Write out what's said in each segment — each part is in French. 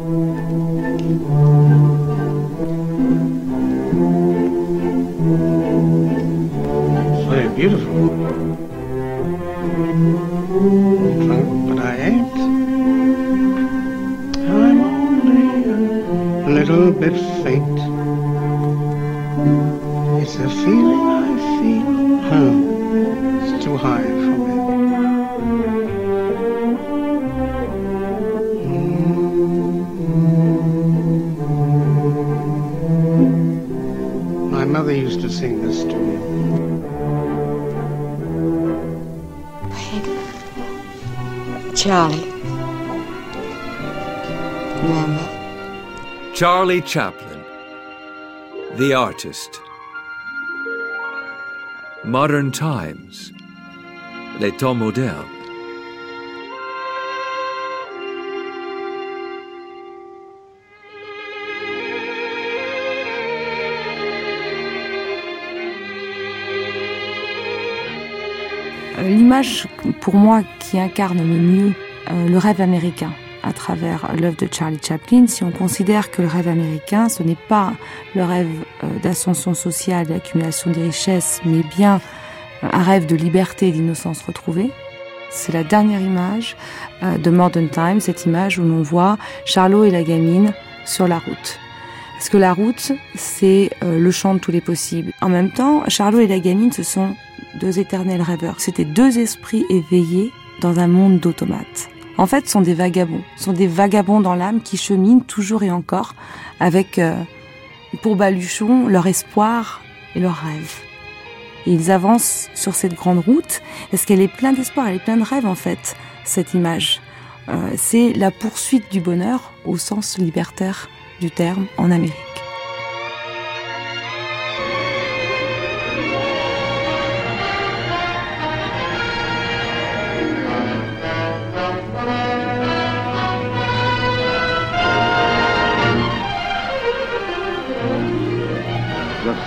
It's Charlie Chaplin, the artist. Modern times, les temps modernes. Euh, L'image, pour moi, qui incarne le mieux euh, le rêve américain à travers l'œuvre de Charlie Chaplin, si on considère que le rêve américain, ce n'est pas le rêve euh, d'ascension sociale, d'accumulation des richesses, mais bien euh, un rêve de liberté et d'innocence retrouvée. C'est la dernière image euh, de Modern Times, cette image où l'on voit Charlot et la gamine sur la route. Parce que la route, c'est le champ de tous les possibles. En même temps, Charlot et la gamine, ce sont deux éternels rêveurs. C'était deux esprits éveillés dans un monde d'automates. En fait, sont des vagabonds. Sont des vagabonds dans l'âme qui cheminent toujours et encore avec, euh, pour baluchon, leur espoir et leurs rêves. Et ils avancent sur cette grande route parce qu'elle est pleine d'espoir, elle est pleine de rêves en fait, cette image. Euh, c'est la poursuite du bonheur au sens libertaire du terme en Amérique.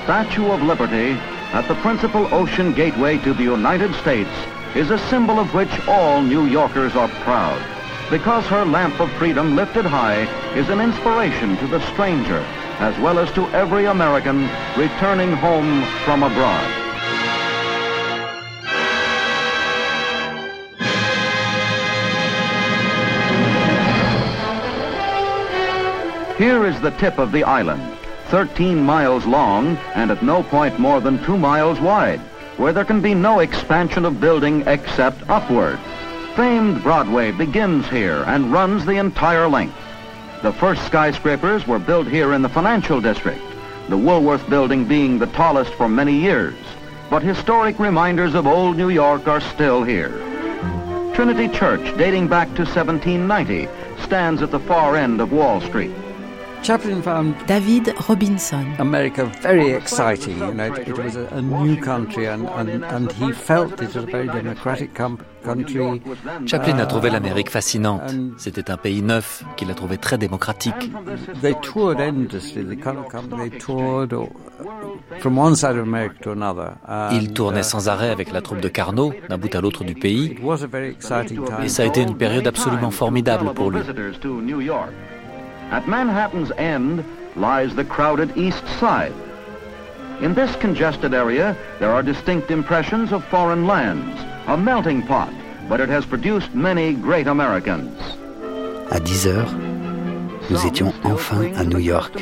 Statue of Liberty at the principal ocean gateway to the United States is a symbol of which all New Yorkers are proud because her lamp of freedom lifted high is an inspiration to the stranger as well as to every American returning home from abroad. Here is the tip of the island, 13 miles long and at no point more than 2 miles wide, where there can be no expansion of building except upward. Famed Broadway begins here and runs the entire length. The first skyscrapers were built here in the financial district, the Woolworth building being the tallest for many years. But historic reminders of old New York are still here. Trinity Church, dating back to 1790, stands at the far end of Wall Street. Chaplin found David Robinson. America very exciting. You know, it, it was a, a new country, and, and, and he felt it was a very democratic country. Chaplin a trouvé Uh, l'Amérique fascinante. C'était un pays neuf qu'il a trouvé très démocratique. They toured endlessly. The color company they toured or, from one side of America to another. Il tournait uh, sans arrêt avec la troupe de Carnot d'un bout à l'autre du pays. It was a very exciting time. Et ça a été une période absolument formidable pour lui. At Manhattan's end lies the crowded East Side. In this congested area, there are distinct impressions of foreign lands, a melting pot, but it has produced many great Americans. À 10 heures, nous étions enfin à New York.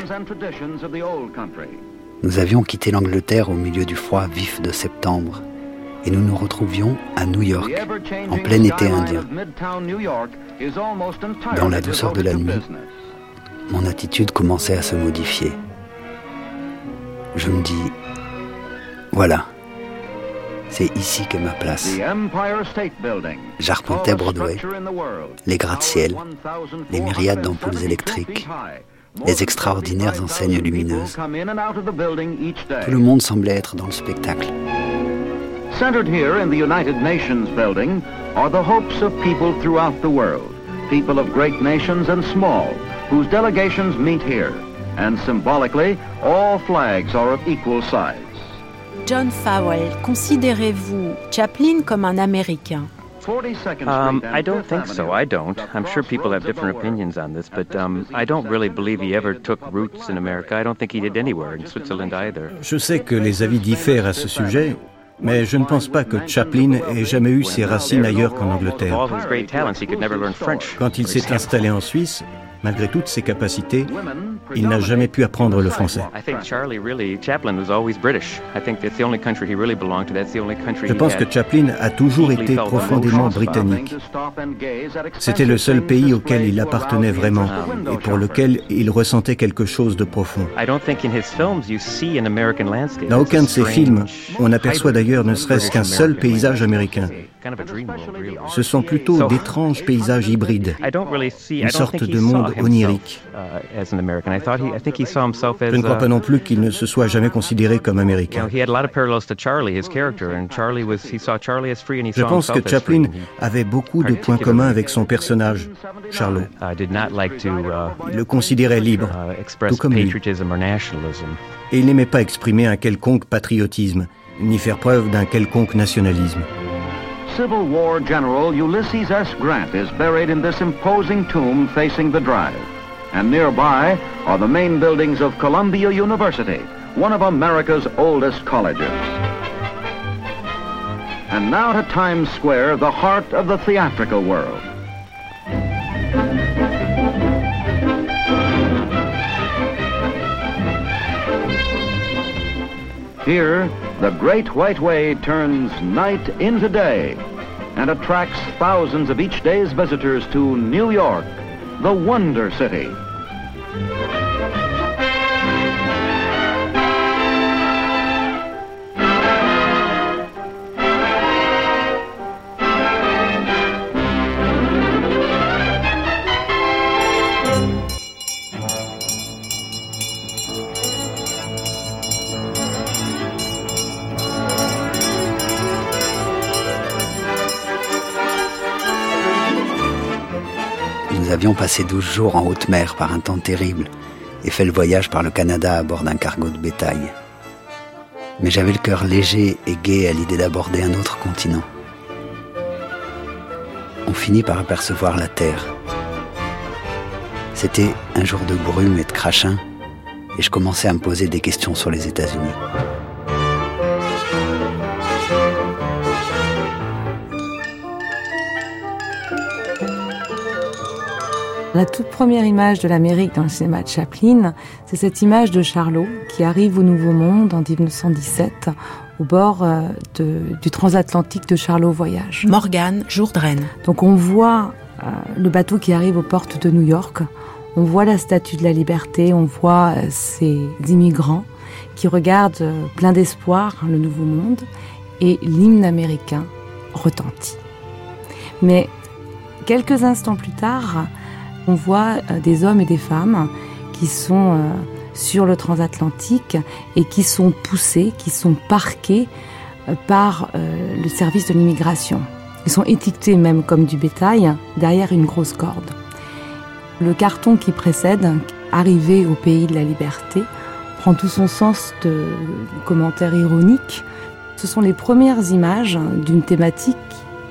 Nous avions quitté l'Angleterre au milieu du froid vif de septembre et nous nous retrouvions à New York, en plein été indien. Dans la douceur de la nuit. Mon attitude commençait à se modifier. Je me dis, voilà, c'est ici que ma place. J'arpentais Broadway, les gratte-ciel, towered les myriades 1,472 d'ampoules électriques, les extraordinaires 45,000 enseignes lumineuses. Tout le monde semblait être dans le spectacle. Centered here in the United Nations building are the hopes of people throughout the world, people of great nations and small, whose delegations meet here. And symbolically, all flags are of equal size. John Fowell, considérez-vous Chaplin comme un Américain? Um, I don't think so. I don't. I'm sure people have different opinions on this, but um, I don't really believe he ever took roots in America. I don't think he did anywhere in Switzerland either. Je sais que les avis diffèrent à ce sujet, mais je ne pense pas que Chaplin ait jamais eu ses racines ailleurs qu'en Angleterre. Quand il s'est installé en Suisse, malgré toutes ses capacités, il n'a jamais pu apprendre le français. Je pense que Chaplin a toujours été profondément britannique. C'était le seul pays auquel il appartenait vraiment et pour lequel il ressentait quelque chose de profond. Dans aucun de ses films, on aperçoit d'ailleurs ne serait-ce qu'un seul paysage américain. Ce sont plutôt d'étranges paysages hybrides, une sorte de monde onirique. Je ne crois pas non plus qu'il ne se soit jamais considéré comme américain. Je pense que Chaplin avait beaucoup de points communs avec son personnage, Charlot. Il le considérait libre, tout comme lui. Et il n'aimait pas exprimer un quelconque patriotisme, ni faire preuve d'un quelconque nationalisme. Civil War General Ulysses S. Grant is buried in this imposing tomb facing the drive. And nearby are the main buildings of Columbia University, one of America's oldest colleges. And now to Times Square, the heart of the theatrical world. Here, the Great White Way turns night into day and attracts thousands of each day's visitors to New York, the Wonder City. Avions passé douze jours en haute mer par un temps terrible et fait le voyage par le Canada à bord d'un cargo de bétail. Mais j'avais le cœur léger et gai à l'idée d'aborder un autre continent. On finit par apercevoir la Terre. C'était un jour de brume et de crachin, et je commençais à me poser des questions sur les États-Unis. La toute première image de l'Amérique dans le cinéma de Chaplin, c'est cette image de Charlot qui arrive au Nouveau Monde en 1917 au bord euh, de, du transatlantique de Charlot Voyage. Morgane Jourdraine. Donc on voit euh, le bateau qui arrive aux portes de New York, on voit la Statue de la Liberté, on voit euh, ces immigrants qui regardent euh, plein d'espoir hein, le Nouveau Monde et l'hymne américain retentit. Mais quelques instants plus tard, on voit euh, des hommes et des femmes qui sont euh, sur le transatlantique et qui sont poussés, qui sont parqués euh, par le service de l'immigration. Ils sont étiquetés même comme du bétail derrière une grosse corde. Le carton qui précède, Arrivé au pays de la liberté, prend tout son sens de commentaires ironiques. Ce sont les premières images d'une thématique,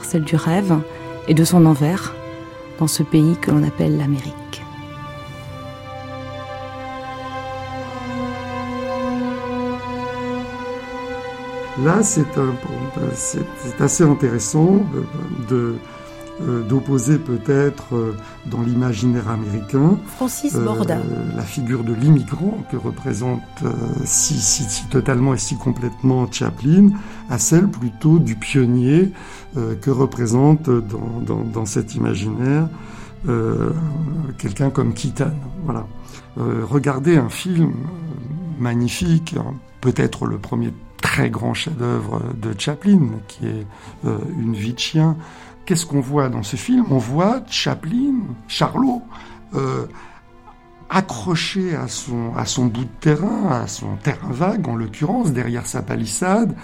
celle du rêve et de son envers, dans ce pays que l'on appelle l'Amérique. Là, c'est assez intéressant de, euh, d'opposer peut-être euh, dans l'imaginaire américain Francis Borda. Euh, la figure de l'immigrant que représente si, si, si, totalement et si complètement Chaplin à celle plutôt du pionnier que représente dans, dans, dans cet imaginaire quelqu'un comme Keaton. Voilà. regardez un film magnifique, peut-être le premier très grand chef-d'œuvre de Chaplin, qui est Une vie de chien, qu'est-ce qu'on voit dans ce film? On voit Chaplin, Charlot, euh, accroché à son, bout de terrain, à son terrain vague en l'occurrence, derrière sa palissade,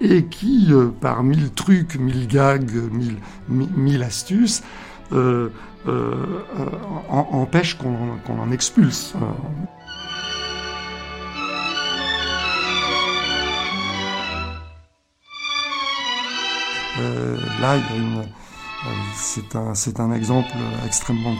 et qui, euh, par mille trucs, mille gags, mille, astuces, euh, empêche qu'on qu en expulse. Là, il y a une, c'est un, un exemple extrêmement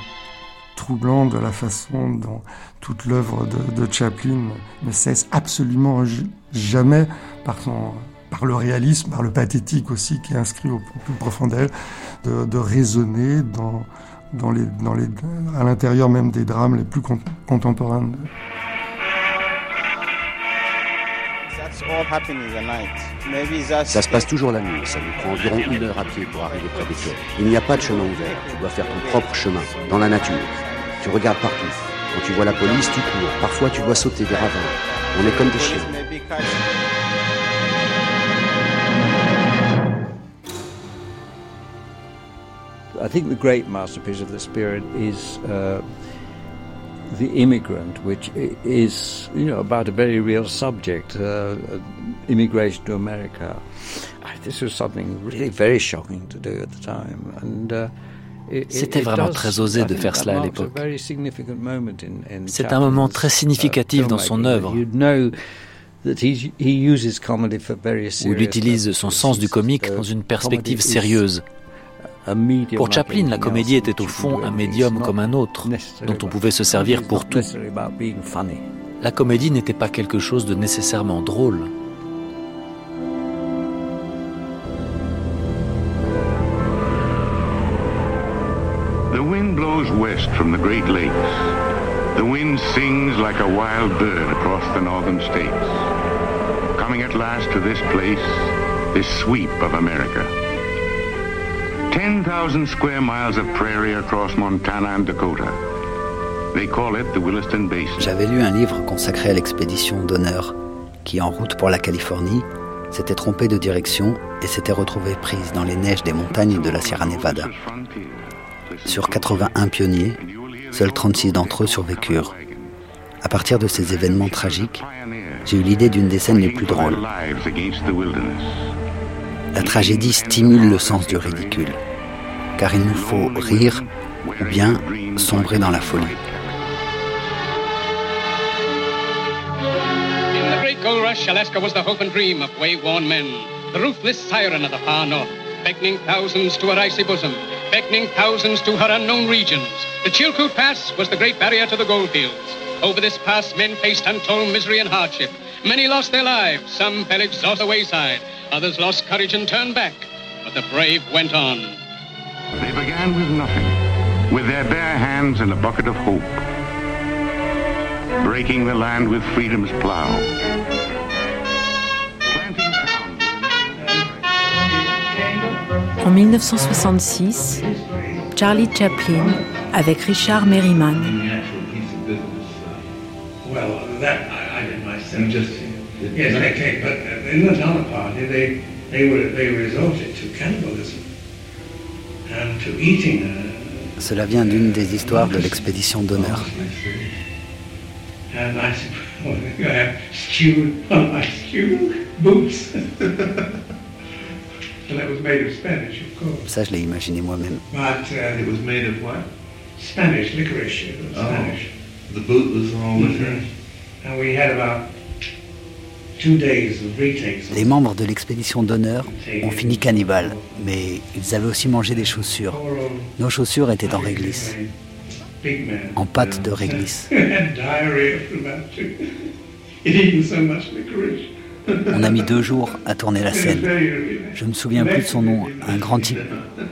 troublant de la façon dont toute l'œuvre de, Chaplin ne cesse absolument jamais par son par le réalisme, par le pathétique aussi qui est inscrit au plus profond d'elle, de, de raisonner dans, dans les, dans les, à l'intérieur même des drames les plus contemporains. Ça se passe toujours la nuit, ça nous prend environ une heure à pied pour arriver près des quais. Il n'y a pas de chemin ouvert, tu dois faire ton propre chemin, dans la nature. Tu regardes partout. Quand tu vois la police, tu cours. Parfois, tu dois sauter des ravins. On est comme des chiens. I think the great masterpiece of the spirit is uh, The Immigrant, which is, you know, about a very real subject, uh, immigration to America. This was something really very shocking to do at the time, and. Uh, C'était vraiment très osé de faire cela à l'époque. C'est un moment très significatif dans son œuvre où il utilise son sens du comique dans une perspective sérieuse. Pour Chaplin, la comédie était au fond un médium comme un autre, dont on pouvait se servir pour tout. La comédie n'était pas quelque chose de nécessairement drôle. blows west from the Great Lakes. The wind sings like a wild bird across the northern states. Coming at last to this place, this sweep of America. 10,000 square miles of prairie across Montana and Dakota. They call it the Williston Basin. J'avais lu un livre consacré à l'expédition d'honneur qui, en route pour la Californie, s'était trompée de direction et s'était retrouvée prise dans les neiges des montagnes de la Sierra Nevada. Sur 81 pionniers, seuls 36 d'entre eux survécurent. À partir de ces événements tragiques, j'ai eu l'idée d'une des scènes les plus drôles. La tragédie stimule le sens du ridicule, car il nous faut rire ou bien sombrer dans la folie. Alaska was the hope and dream of wayworn men, the ruthless siren of the far north, beckoning thousands to her icy bosom. beckoning thousands to her unknown regions. The Chilkoot Pass was the great barrier to the goldfields. Over this pass, men faced untold misery and hardship. Many lost their lives. Some fell exhausted wayside. Others lost courage and turned back. But the brave went on. They began with nothing, with their bare hands and a bucket of hope, breaking the land with freedom's plow. En 1966, Charlie Chaplin avec Richard Merriman. Cela vient d'une des histoires de l'expédition d'honneur. Ça, je l'ai imaginé moi-même. But uh, it was made of what? Spanish licorice. It was oh, Spanish. The boot was all mm-hmm. licorice. And we had about Les membres de l'expédition d'honneur ont fini cannibales, mais ils avaient aussi mangé des chaussures. Nos chaussures étaient en réglisse, en pâte de réglisse. On a mis deux jours à tourner la scène. Je ne me souviens plus de son nom, un grand type.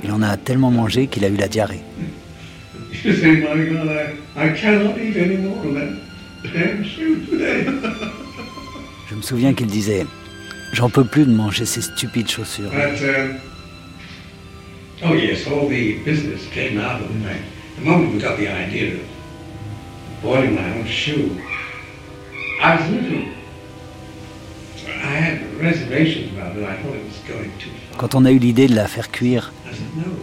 Il en a tellement mangé qu'il a eu la diarrhée. Je me souviens qu'il disait J'en peux plus de manger ces stupides chaussures. Oh yes, all the business came out of the moment we got the idea of boiling my own shoe. I was little quand on a eu l'idée de la faire cuire,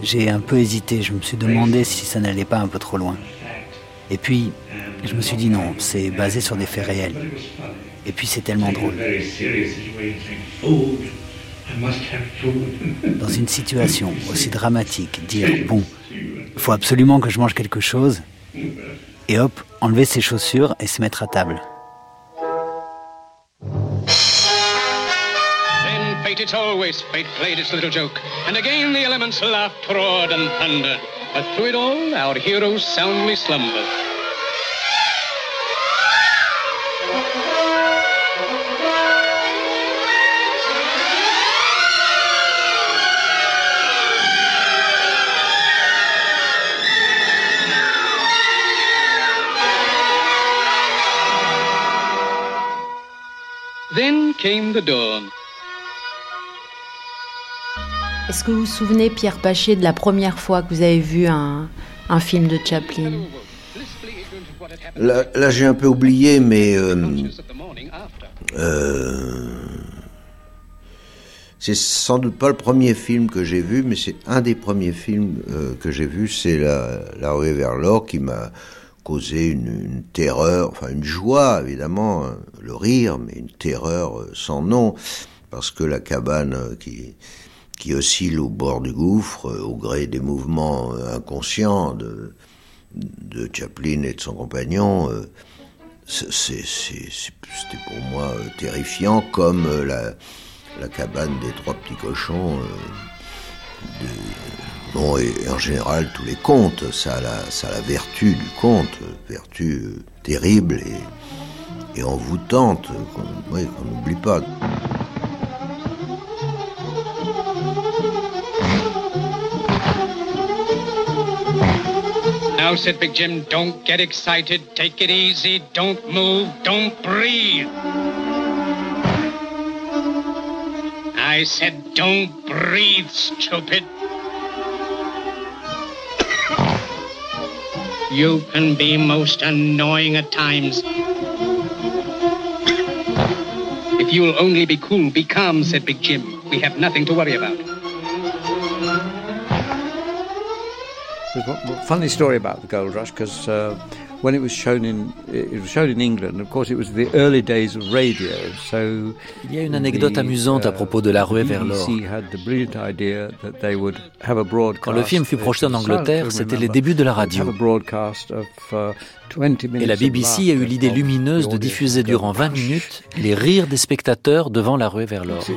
j'ai un peu hésité. Je me suis demandé si ça n'allait pas un peu trop loin. Et puis, je me suis dit non, c'est basé sur des faits réels. Et puis c'est tellement drôle. Dans une situation aussi dramatique, dire bon, il faut absolument que je mange quelque chose, et hop, enlever ses chaussures et se mettre à table. it's always fate played its little joke, and again the elements laughed, roared, and thundered. But through it all, our heroes soundly slumbered. Then came the dawn. Est-ce que vous vous souvenez, Pierre Paché, de la première fois que vous avez vu un, un film de Chaplin? Là, là j'ai un peu oublié, mais euh, euh, c'est sans doute pas le premier film que j'ai vu, mais c'est un des premiers films euh, que j'ai vu. C'est la, la rue vers l'or qui m'a causé une, terreur, enfin une joie évidemment, hein, le rire, mais une terreur sans nom, parce que la cabane qui qui oscille au bord du gouffre euh, au gré des mouvements euh, inconscients de, Chaplin et de son compagnon, euh, c'était pour moi terrifiant comme la, la, cabane des trois petits cochons. De, bon, et en général, tous les contes, ça a la, ça a vertu du conte, vertu terrible et, et envoûtante, qu'on n'oublie pas. Now, said Big Jim, don't get excited. Take it easy. Don't move. Don't breathe. I said, don't breathe, stupid. You can be most annoying at times. If you'll only be cool, be calm, said Big Jim. We have nothing to worry about. There's funny story about the gold rush because uh, when it was shown in it was shown in England, of course, it was the early days of radio. So il y a une anecdote the, amusante à propos de la ruée vers l'or. Quand le film fut projeté en Angleterre, c'était les débuts de la radio. Uh, Et la BBC a eu l'idée lumineuse de diffuser durant 20 minutes les rires des spectateurs devant la ruée vers l'or.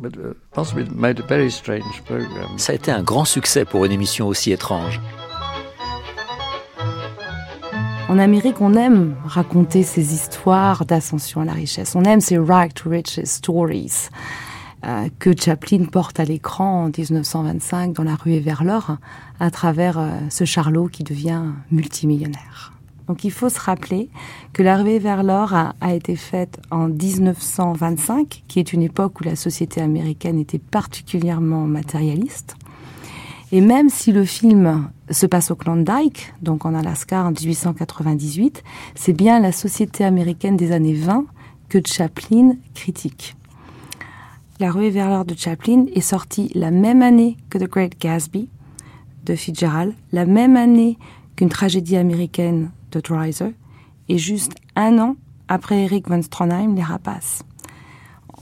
Uh, Ça a été un grand succès pour une émission aussi étrange. En Amérique, on aime raconter ces histoires d'ascension à la richesse. On aime ces right to riches stories euh, que Chaplin porte à l'écran en 1925 dans La rue et vers l'or à travers euh, ce Charlot qui devient multimillionnaire. Donc il faut se rappeler que la ruée vers l'or a, été faite en 1925, qui est une époque où la société américaine était particulièrement matérialiste. Et même si le film se passe au Klondike, donc en Alaska en 1898, c'est bien la société américaine des années 20 que Chaplin critique. La ruée vers l'or de Chaplin est sortie la même année que The Great Gatsby de Fitzgerald, la même année qu'une tragédie américaine de Dreiser, et juste un an après Eric von Stronheim, Les Rapaces.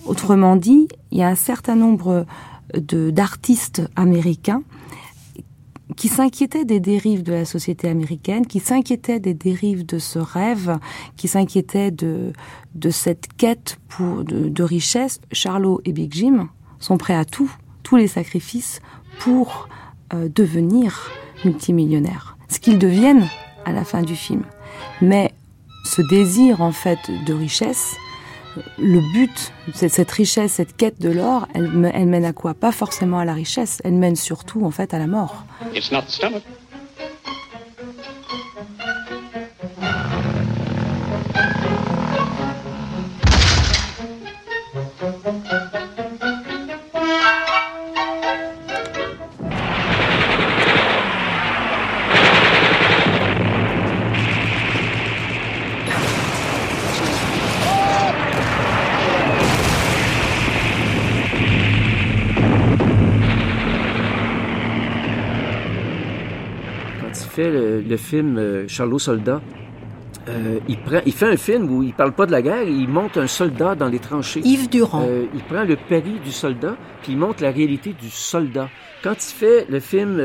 Autrement dit, il y a un certain nombre d'artistes américains qui s'inquiétaient des dérives de la société américaine, qui s'inquiétaient des dérives de ce rêve, qui s'inquiétaient de, de cette quête pour, de, richesse. Charlot et Big Jim sont prêts à tout, tous les sacrifices pour euh, devenir multimillionnaires. Ce qu'ils deviennent à la fin du film. Mais ce désir en fait de richesse, le but, cette richesse, cette quête de l'or, elle, mène à quoi? Pas forcément à la richesse, elle mène surtout en fait à la mort. Le, film euh, Charlot Soldat, euh, il, prend, il fait un film où il parle pas de la guerre, il monte un soldat dans les tranchées. Yves Durand. Euh, il prend le pari du soldat, puis il montre la réalité du soldat. Quand il fait le film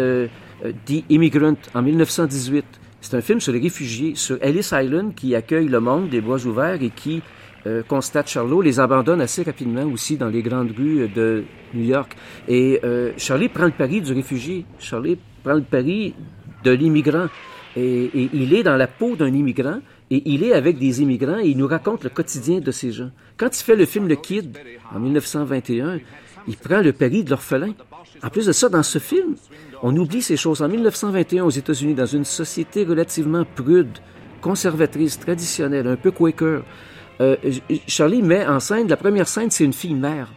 The Immigrant en 1918, c'est un film sur les réfugiés, sur Ellis Island qui accueille le monde des bois ouverts et qui euh, constate Charlot, les abandonne assez rapidement aussi dans les grandes rues de New York. Et euh, Charlie prend le pari du réfugié. Charlie prend le pari de l'immigrant. Et, il est dans la peau d'un immigrant et il est avec des immigrants et il nous raconte le quotidien de ces gens. Quand il fait le film Le Kid en 1921, il prend le pari de l'orphelin. En plus de ça, dans ce film, on oublie ces choses. En 1921, aux États-Unis, dans une société relativement prude, conservatrice, traditionnelle, un peu quaker, euh, Charlie met en scène, la première scène, c'est une fille mère.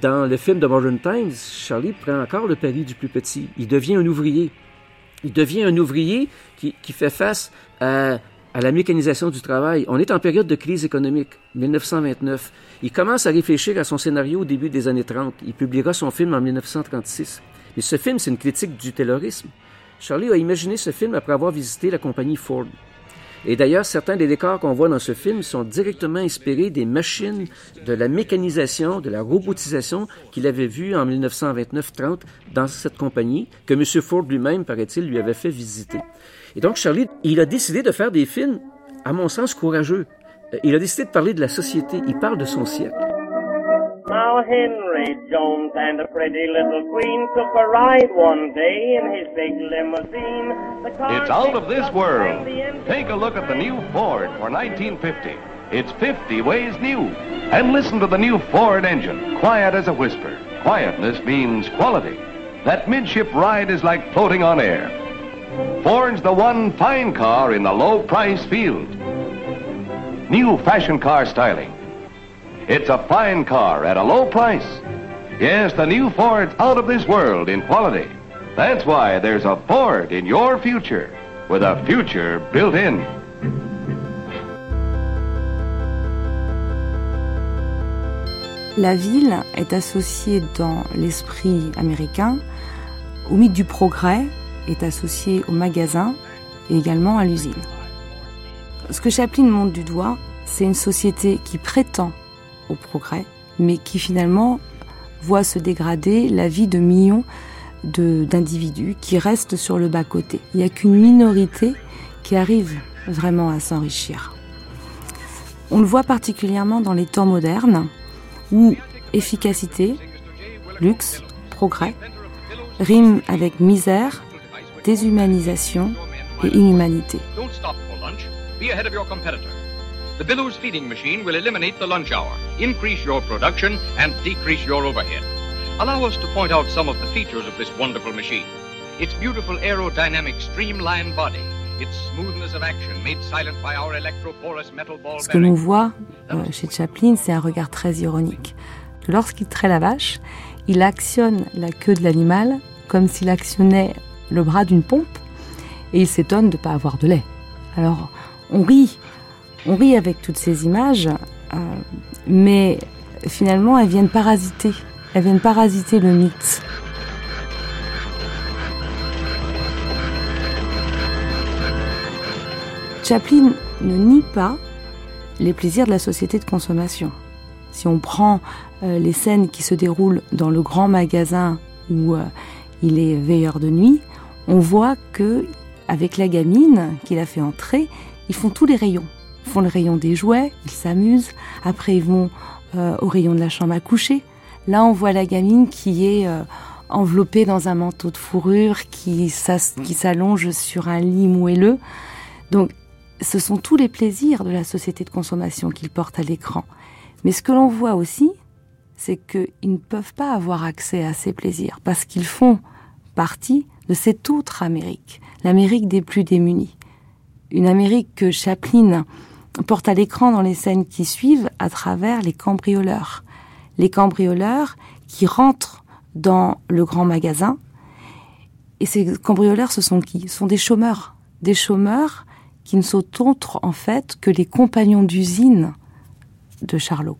Dans le film de Modern Times, Charlie prend encore le pari du plus petit. Il devient un ouvrier. Il devient un ouvrier qui, fait face à, à, la mécanisation du travail. On est en période de crise économique, 1929. Il commence à réfléchir à son scénario au début des années 30. Il publiera son film en 1936. Mais ce film, c'est une critique du taylorisme. Charlie a imaginé ce film après avoir visité la compagnie Ford. Et d'ailleurs, certains des décors qu'on voit dans ce film sont directement inspirés des machines, de la mécanisation, de la robotisation qu'il avait vues en 1929-30 dans cette compagnie, que M. Ford lui-même, paraît-il, lui avait fait visiter. Et donc, Charlie, il a décidé de faire des films, à mon sens, courageux. Il a décidé de parler de la société. Il parle de son siècle. Now Henry Jones and a pretty little queen took a ride one day in his big limousine. It's out of this world. Take a look at the new Ford for 1950. It's 50 ways new. And listen to the new Ford engine, quiet as a whisper. Quietness means quality. That midship ride is like floating on air. Ford's the one fine car in the low price field. New fashion car styling It's a fine car at a low price. Yes, the new Ford's out of this world in quality. That's why there's a Ford in your future, with a future built in. La ville est associée dans l'esprit américain au mythe du progrès, est associée au magasin et également à l'usine. Ce que Chaplin montre du doigt, c'est une société qui prétend au progrès, mais qui finalement voit se dégrader la vie de millions d'individus qui restent sur le bas-côté. Il n'y a qu'une minorité qui arrive vraiment à s'enrichir. On le voit particulièrement dans les temps modernes où efficacité, luxe, progrès riment avec misère, déshumanisation et inhumanité. The Billows feeding machine will eliminate the lunch hour, increase your production, and decrease your overhead. Allow us to point out some of the features of this wonderful machine. Its beautiful aerodynamic streamlined body, its smoothness of action made silent by our electroporous metal ball Ce que l'on voit euh, chez Chaplin, c'est un regard très ironique. Lorsqu'il traite la vache, il actionne la queue de l'animal comme s'il actionnait le bras d'une pompe et il s'étonne de ne pas avoir de lait. Alors, on rit on rit avec toutes ces images, euh, mais finalement elles viennent parasiter, elles viennent parasiter le mythe. Chaplin ne nie pas les plaisirs de la société de consommation. Si on prend euh, les scènes qui se déroulent dans le grand magasin où euh, il est veilleur de nuit, on voit que avec la gamine qu'il a fait entrer, ils font tous les rayons le rayon des jouets, ils s'amusent. Après, ils vont euh, au rayon de la chambre à coucher. Là, on voit la gamine qui est euh, enveloppée dans un manteau de fourrure, qui s'allonge sur un lit moelleux. Donc, ce sont tous les plaisirs de la société de consommation qu'ils portent à l'écran. Mais ce que l'on voit aussi, c'est qu'ils ne peuvent pas avoir accès à ces plaisirs parce qu'ils font partie de cette autre Amérique, l'Amérique des plus démunis. Une Amérique que Chaplin porte à l'écran dans les scènes qui suivent à travers les cambrioleurs. Les cambrioleurs qui rentrent dans le grand magasin. Et ces cambrioleurs, ce sont qui? Ce sont des chômeurs. Des chômeurs qui ne sont autres, en fait, que les compagnons d'usine de Charlot.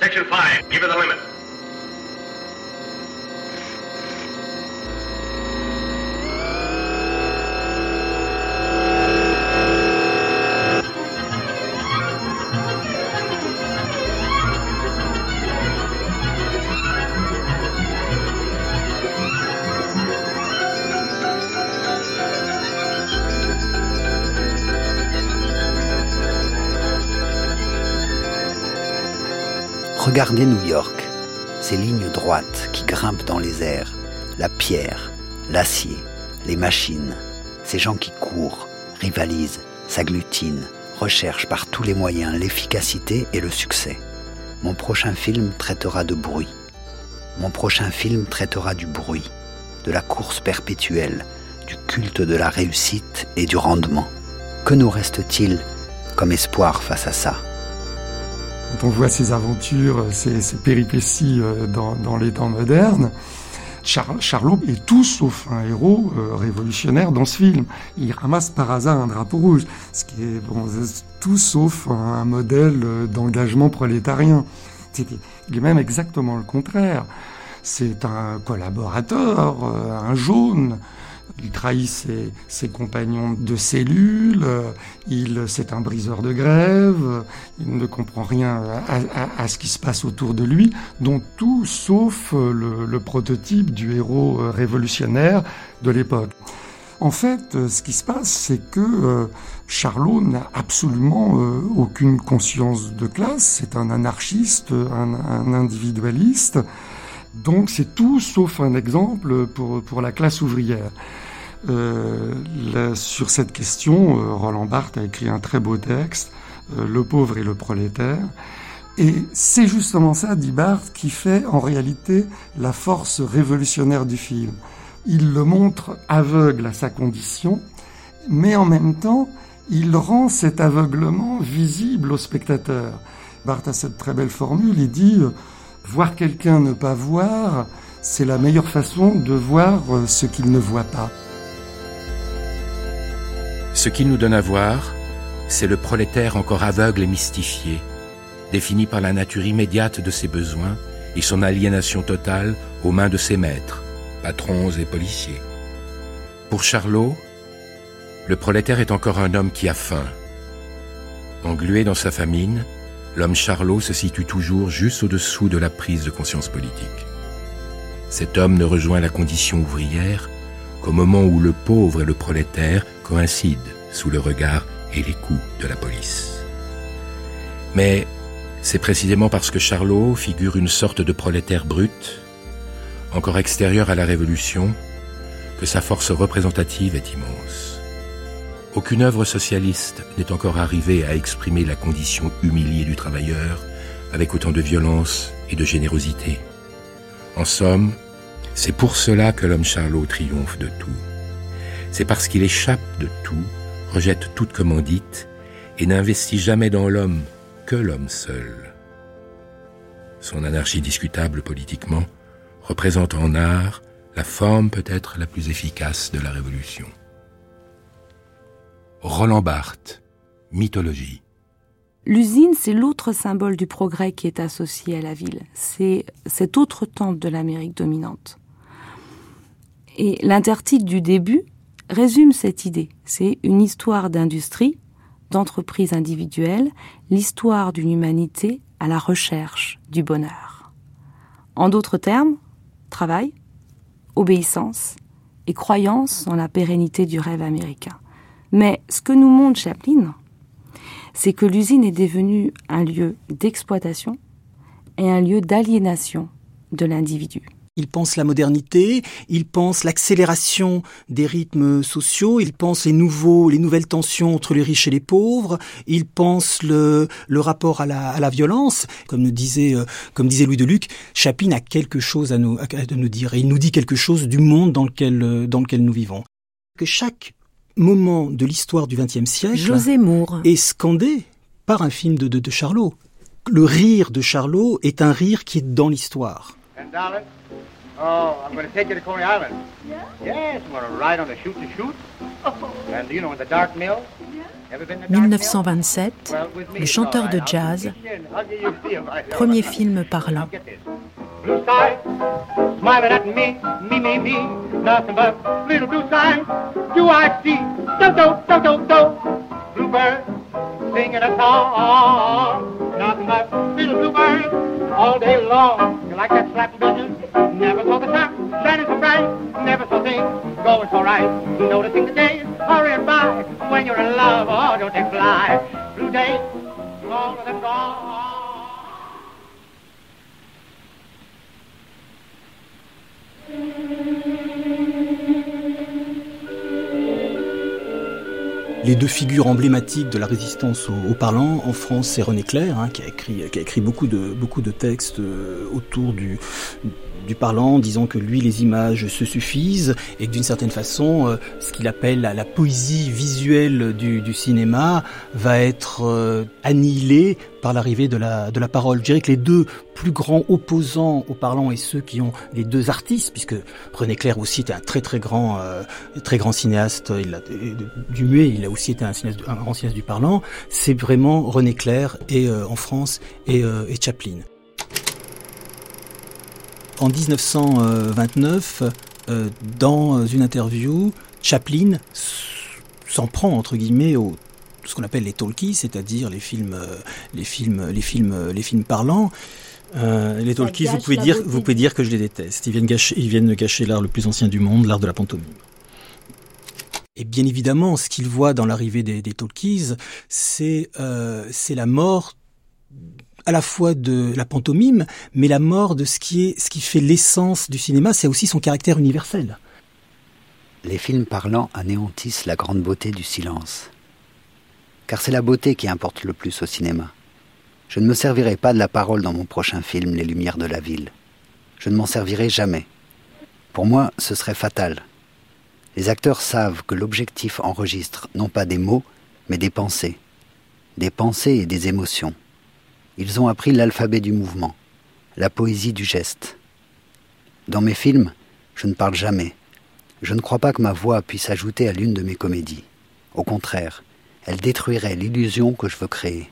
Section 5, give it the limit. Regardez New York, ces lignes droites qui grimpent dans les airs, la pierre, l'acier, les machines, ces gens qui courent, rivalisent, s'agglutinent, recherchent par tous les moyens l'efficacité et le succès. Mon prochain film traitera de bruit. Mon prochain film traitera du bruit, de la course perpétuelle, du culte de la réussite et du rendement. Que nous reste-t-il comme espoir face à ça? Quand on voit ces aventures, ces, péripéties euh, dans, les temps modernes, Charlot est tout sauf un héros euh, révolutionnaire dans ce film. Il ramasse par hasard un drapeau rouge, ce qui est tout sauf un, modèle euh, d'engagement prolétarien. il est même exactement le contraire. C'est un collaborateur, un jaune, il trahit ses, compagnons de cellule, il, c'est un briseur de grève, il ne comprend rien à, ce qui se passe autour de lui, dont tout sauf le, prototype du héros révolutionnaire de l'époque. En fait, ce qui se passe, c'est que euh, Charlot n'a absolument euh, aucune conscience de classe, c'est un anarchiste, un individualiste, donc c'est tout sauf un exemple pour, pour la classe ouvrière. Euh, sur cette question, euh, Roland Barthes a écrit un très beau texte, euh, Le pauvre et le prolétaire. Et c'est justement ça, dit Barthes, qui fait en réalité la force révolutionnaire du film. Il le montre aveugle à sa condition, mais en même temps, il rend cet aveuglement visible au spectateur. Barthes a cette très belle formule, il dit Voir quelqu'un ne pas voir, c'est la meilleure façon de voir euh, ce qu'il ne voit pas. Ce qu'il nous donne à voir, c'est le prolétaire encore aveugle et mystifié, défini par la nature immédiate de ses besoins et son aliénation totale aux mains de ses maîtres, patrons et policiers. Pour Charlot, le prolétaire est encore un homme qui a faim. Englué dans sa famine, l'homme Charlot se situe toujours juste au-dessous de la prise de conscience politique. Cet homme ne rejoint la condition ouvrière qu'au moment où le pauvre et le prolétaire coïncident sous le regard et les coups de la police. Mais c'est précisément parce que Charlot figure une sorte de prolétaire brut, encore extérieur à la Révolution, que sa force représentative est immense. Aucune œuvre socialiste n'est encore arrivée à exprimer la condition humiliée du travailleur avec autant de violence et de générosité. En somme, c'est pour cela que l'homme Charlot triomphe de tout. C'est parce qu'il échappe de tout, rejette toute commandite et n'investit jamais dans l'homme que l'homme seul. Son anarchie discutable politiquement représente en art la forme peut-être la plus efficace de la révolution. Roland Barthes, mythologie. L'usine, c'est l'autre symbole du progrès qui est associé à la ville. C'est cet autre temple de l'Amérique dominante. Et l'intertitre du début résume cette idée. C'est une histoire d'industrie, d'entreprise individuelle, l'histoire d'une humanité à la recherche du bonheur. En d'autres termes, travail, obéissance et croyance en la pérennité du rêve américain. Mais ce que nous montre Chaplin, c'est que l'usine est devenue un lieu d'exploitation et un lieu d'aliénation de l'individu. Il pense la modernité, il pense l'accélération des rythmes sociaux, il pense les nouveaux, les nouvelles tensions entre les riches et les pauvres, il pense le, le rapport à la, à la violence. Comme disait, euh, comme disait Louis Deluc, Chaplin a quelque chose à nous, à nous dire et il nous dit quelque chose du monde dans lequel, euh, dans lequel nous vivons. Que chaque moment de l'histoire du XXe siècle José Moore. est scandé par un film de, de, de, Charlot. Le rire de Charlot est un rire qui est dans l'histoire. Oh, I'm going to take you to Coney Island. Yeah? Yes, I'm going to ride on the shoot to shoot. And you know, in the dark mill? 1927, le chanteur de jazz, premier film parlant. Blue sky, smiling at me, me, me, me, nothing but little blue sky. Do I see? Do, do, do, do, do. Bluebird singing a song, nothing but little bluebird all day long. You like that slapping business? Never saw the sun shining so bright, never saw things going so right. Noticing the days hurrying by when you're in love, oh, don't they fly? Blue days, of them gone. Les deux figures emblématiques de la résistance aux, parlants en France, c'est René Clair, hein, qui, a écrit, beaucoup de textes euh, autour du, du parlant, disant que lui, les images se suffisent et que d'une certaine façon, euh, ce qu'il appelle la, poésie visuelle du, cinéma va être euh, annihilée par l'arrivée de la, de la parole. Je dirais que les deux plus grands opposants au parlant et ceux qui ont les deux artistes, puisque René Clair aussi était un très très grand, euh, très grand cinéaste il a, du muet, il a aussi été un, cinéaste, un grand cinéaste du parlant, c'est vraiment René Clair et en France et, et Chaplin. En 1929, euh, dans une interview, Chaplin s'en prend entre guillemets au ce qu'on appelle les talkies, c'est-à-dire les films, euh, les films, les films, les films parlants. Euh, les talkies, vous pouvez dire, vous pouvez dire que je les déteste. Ils viennent gâcher, ils viennent gâcher l'art le plus ancien du monde, l'art de la pantomime. Et bien évidemment, ce qu'il voit dans l'arrivée des, des talkies, c'est c'est la mort à la fois de la pantomime, mais la mort de ce qui est, ce qui fait l'essence du cinéma, c'est aussi son caractère universel. Les films parlants anéantissent la grande beauté du silence. Car c'est la beauté qui importe le plus au cinéma. Je ne me servirai pas de la parole dans mon prochain film Les Lumières de la Ville. Je ne m'en servirai jamais. Pour moi, ce serait fatal. Les acteurs savent que l'objectif enregistre non pas des mots, mais des pensées. Des pensées et des émotions. Ils ont appris l'alphabet du mouvement, la poésie du geste. Dans mes films, je ne parle jamais. Je ne crois pas que ma voix puisse ajouter à l'une de mes comédies. Au contraire, elle détruirait l'illusion que je veux créer,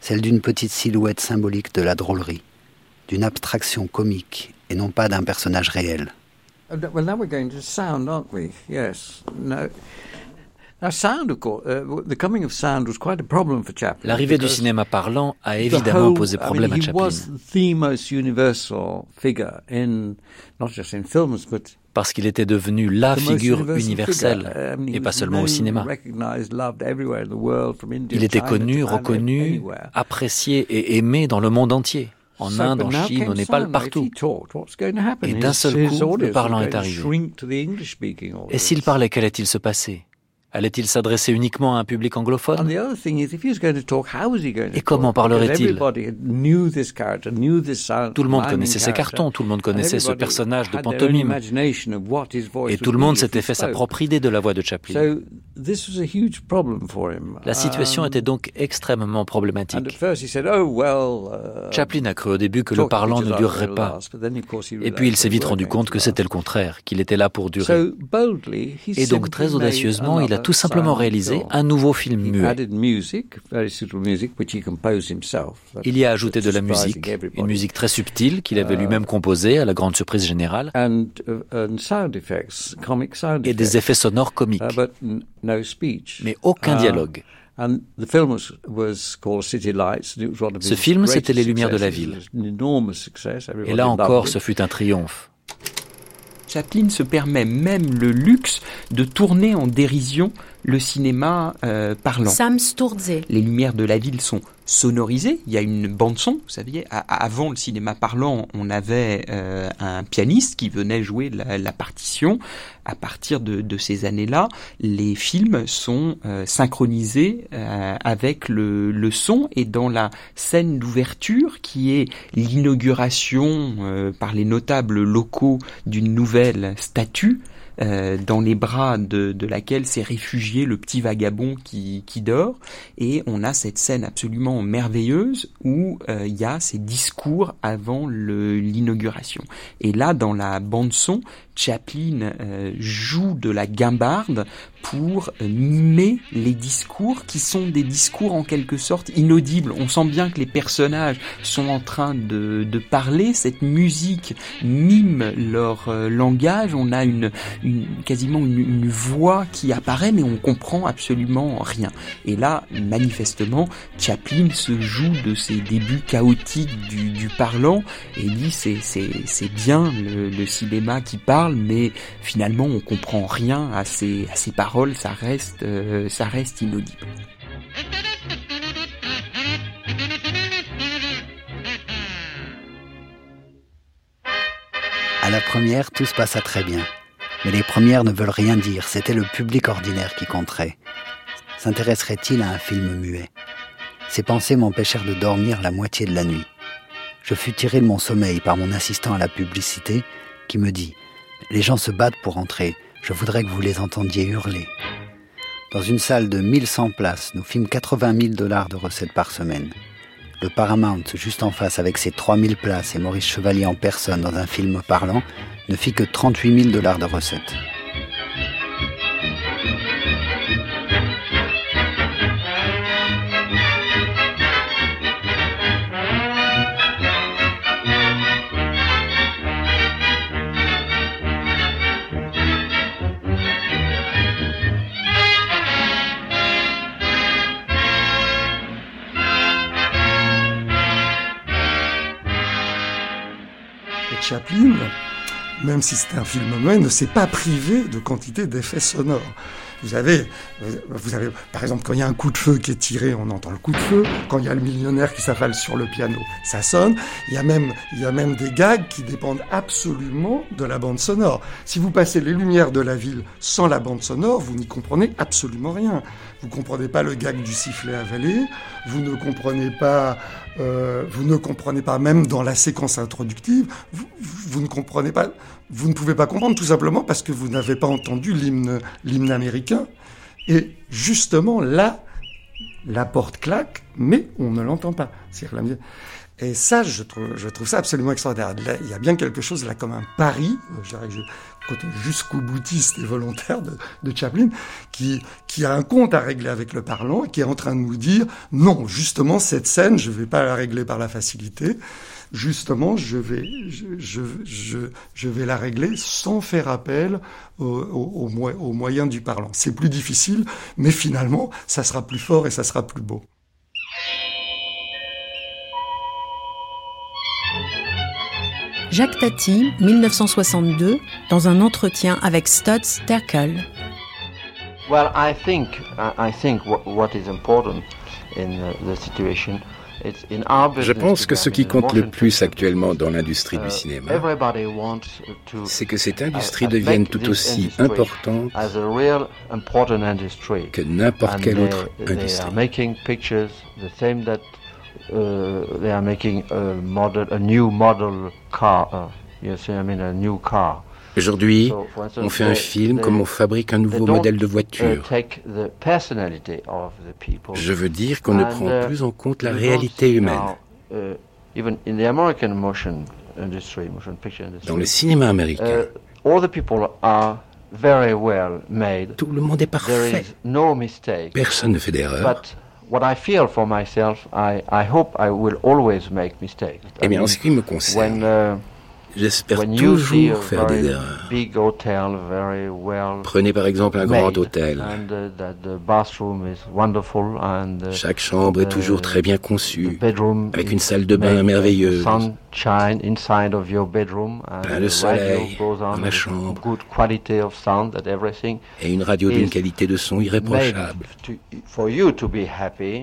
celle d'une petite silhouette symbolique de la drôlerie, d'une abstraction comique et non pas d'un personnage réel. L'arrivée du cinéma parlant a évidemment posé problème à Chaplin. Parce qu'il était devenu la figure universelle, et pas seulement au cinéma. Il était connu, reconnu, apprécié et aimé dans le monde entier en Inde, en Chine, au Népal, partout. Et d'un seul coup, le parlant est arrivé. Et s'il parlait, qu'allait-il se passer? Allait-il s'adresser uniquement à un public anglophone? Et comment parlerait-il? Tout le monde connaissait ses cartons, tout le monde connaissait ce personnage de pantomime. Et tout le monde s'était fait sa propre idée de la voix de Chaplin. La situation était donc extrêmement problématique. Oh, uh, Chaplin a cru au début que le parlant ne durerait pas. Et puis il s'est vite rendu compte que c'était le contraire, qu'il était là pour durer. Et donc très audacieusement, il a tout simplement réalisé un nouveau film muet. Il y a ajouté de la musique, une musique très subtile qu'il avait lui-même composée à la grande surprise générale, et des effets sonores comiques, mais aucun dialogue. Ce film, c'était Les Lumières de la ville. Et là encore, ce fut un triomphe. Chaplin se permet même le luxe de tourner en dérision le cinéma euh, parlant. Sam Sturze. Les lumières de la ville sont sonorisées. Il y a une bande son. Vous saviez, avant le cinéma parlant, on avait euh, un pianiste qui venait jouer la, partition. À partir de, ces années-là, les films sont euh, synchronisés avec le, le, son et dans la scène d'ouverture qui est l'inauguration par les notables locaux d'une nouvelle statue. Euh, dans les bras de, de laquelle s'est réfugié le petit vagabond qui, qui dort. Et on a cette scène absolument merveilleuse où euh, il y a ces discours avant l'inauguration. Et là, dans la bande son, Chaplin euh, joue de la guimbarde pour mimer les discours qui sont des discours en quelque sorte inaudibles. On sent bien que les personnages sont en train de, de parler, cette musique mime leur euh, langage, on a une, une quasiment une, une, voix qui apparaît mais on comprend absolument rien. Et là, manifestement, Chaplin se joue de ces débuts chaotiques du, du parlant et dit c'est, c'est, bien le, le cinéma qui parle mais finalement on comprend rien à ces, à ces paroles, ça reste, euh, ça reste inaudible. À la première, tout se passa très bien. Mais les premières ne veulent rien dire, c'était le public ordinaire qui compterait. s'intéresserait-il à un film muet? Ces pensées m'empêchèrent de dormir la moitié de la nuit. Je fus tiré de mon sommeil par mon assistant à la publicité qui me dit ⁇ Les gens se battent pour entrer, je voudrais que vous les entendiez hurler. Dans une salle de 1100 places, nous fîmes 80 000 dollars de recettes par semaine. Le Paramount, juste en face avec ses 3000 places et Maurice Chevalier en personne dans un film parlant, ne fit que 38 000 dollars de recettes. Chaplin, même si c'est un film muet, ne s'est pas privé de quantité d'effets sonores. Vous avez, vous avez, par exemple, quand il y a un coup de feu qui est tiré, on entend le coup de feu. Quand il y a le millionnaire qui s'affale sur le piano, ça sonne. Il y a même, il y a même des gags qui dépendent absolument de la bande sonore. Si vous passez les lumières de la ville sans la bande sonore, vous n'y comprenez absolument rien. Vous comprenez pas le gag du sifflet avalé. Vous ne comprenez pas, euh, vous ne comprenez pas même dans la séquence introductive. Vous, ne comprenez pas vous ne pouvez pas comprendre tout simplement parce que vous n'avez pas entendu l'hymne, l'hymne américain. Et justement, là, la porte claque, mais on ne l'entend pas. Et ça, je trouve, je trouve ça absolument extraordinaire. il y a bien quelque chose là comme un pari, côté jusqu'au boutiste et volontaire de, Chaplin, qui, qui a un compte à régler avec le parlant et qui est en train de nous dire, non, justement, cette scène, je ne vais pas la régler par la facilité justement, je vais, je, je, je, vais la régler sans faire appel aux au, au, moyens du parlant. C'est plus difficile, mais finalement, ça sera plus fort et ça sera plus beau. Jacques Tati, 1962, dans un entretien avec Stutz Terkel. Well, I think, I think what is important in the situation je pense que ce qui compte le plus actuellement dans l'industrie du uh, cinéma, c'est que cette industrie uh, devienne tout aussi importante que n'importe quelle autre industrie. Aujourd'hui, on fait un film comme on fabrique un nouveau modèle de voiture. Je veux dire qu'on ne prend plus en compte la réalité humaine. Dans le cinéma américain, tout le monde est parfait. Personne ne fait d'erreur. Eh bien, en ce qui me concerne, J'espère toujours faire des erreurs. Prenez par exemple un grand hôtel. Uh, Chaque chambre est toujours très bien conçue, avec une salle de bain merveilleuse, plein de soleil dans la chambre, et une radio d'une qualité de son irréprochable.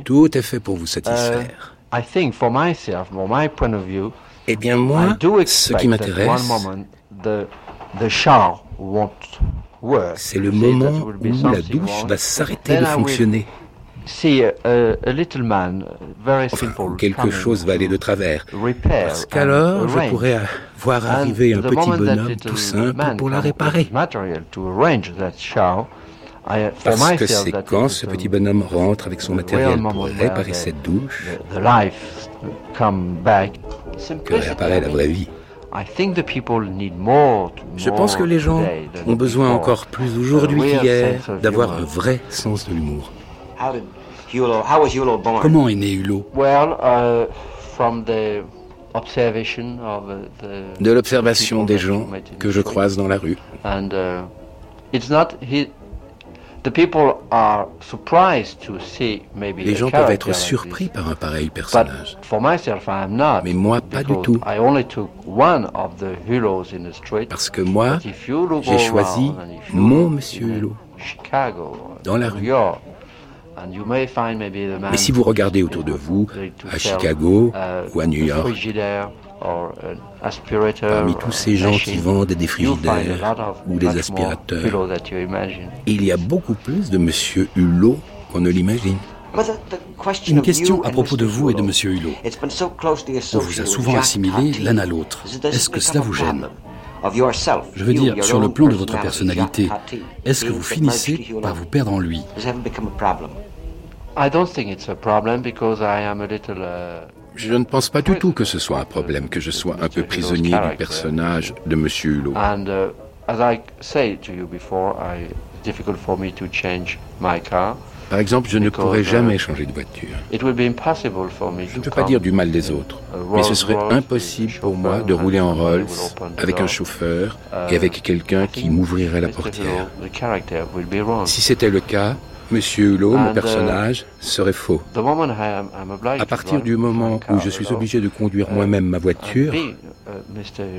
Tout est fait pour vous satisfaire. Eh bien, moi, ce qui m'intéresse, c'est le moment où la douche va s'arrêter de fonctionner. Enfin, quelque chose va aller de travers. Parce qu'alors, je pourrais voir arriver un petit bonhomme tout simple pour la réparer. Parce que c'est quand ce petit bonhomme rentre avec son matériel pour réparer cette douche? Que réapparaît la vraie vie. Je pense que les gens ont besoin encore plus aujourd'hui qu'hier d'avoir un vrai sens de l'humour. Comment est né Hulot uh, De l'observation des gens que je croise dans la rue. Les gens peuvent être surpris par un pareil personnage. Mais moi, pas du tout. Parce que moi, j'ai choisi mon Monsieur Hulot dans la rue. Mais si vous regardez autour de vous, à Chicago uh, ou à New York, Parmi tous ces gens qui vendent des frigidaires ou des aspirateurs, il y a beaucoup plus de Monsieur Hulot qu'on ne l'imagine. Une question à propos de vous et de M. Hulot. On vous a souvent assimilé l'un à l'autre. Est-ce que cela vous gêne Je veux dire, sur le plan de votre personnalité, est-ce que vous finissez par vous perdre en lui? Je ne pense pas du tout que ce soit un problème, que je sois un peu prisonnier du personnage de M. Hulot. Par exemple, je ne pourrais jamais changer de voiture. Je ne peux pas dire du mal des autres, mais ce serait impossible pour moi de rouler en Rolls avec un chauffeur et avec quelqu'un qui m'ouvrirait la portière. Si c'était le cas, Monsieur Hulot, mon personnage, serait faux. À partir du moment où je suis obligé de conduire moi-même ma voiture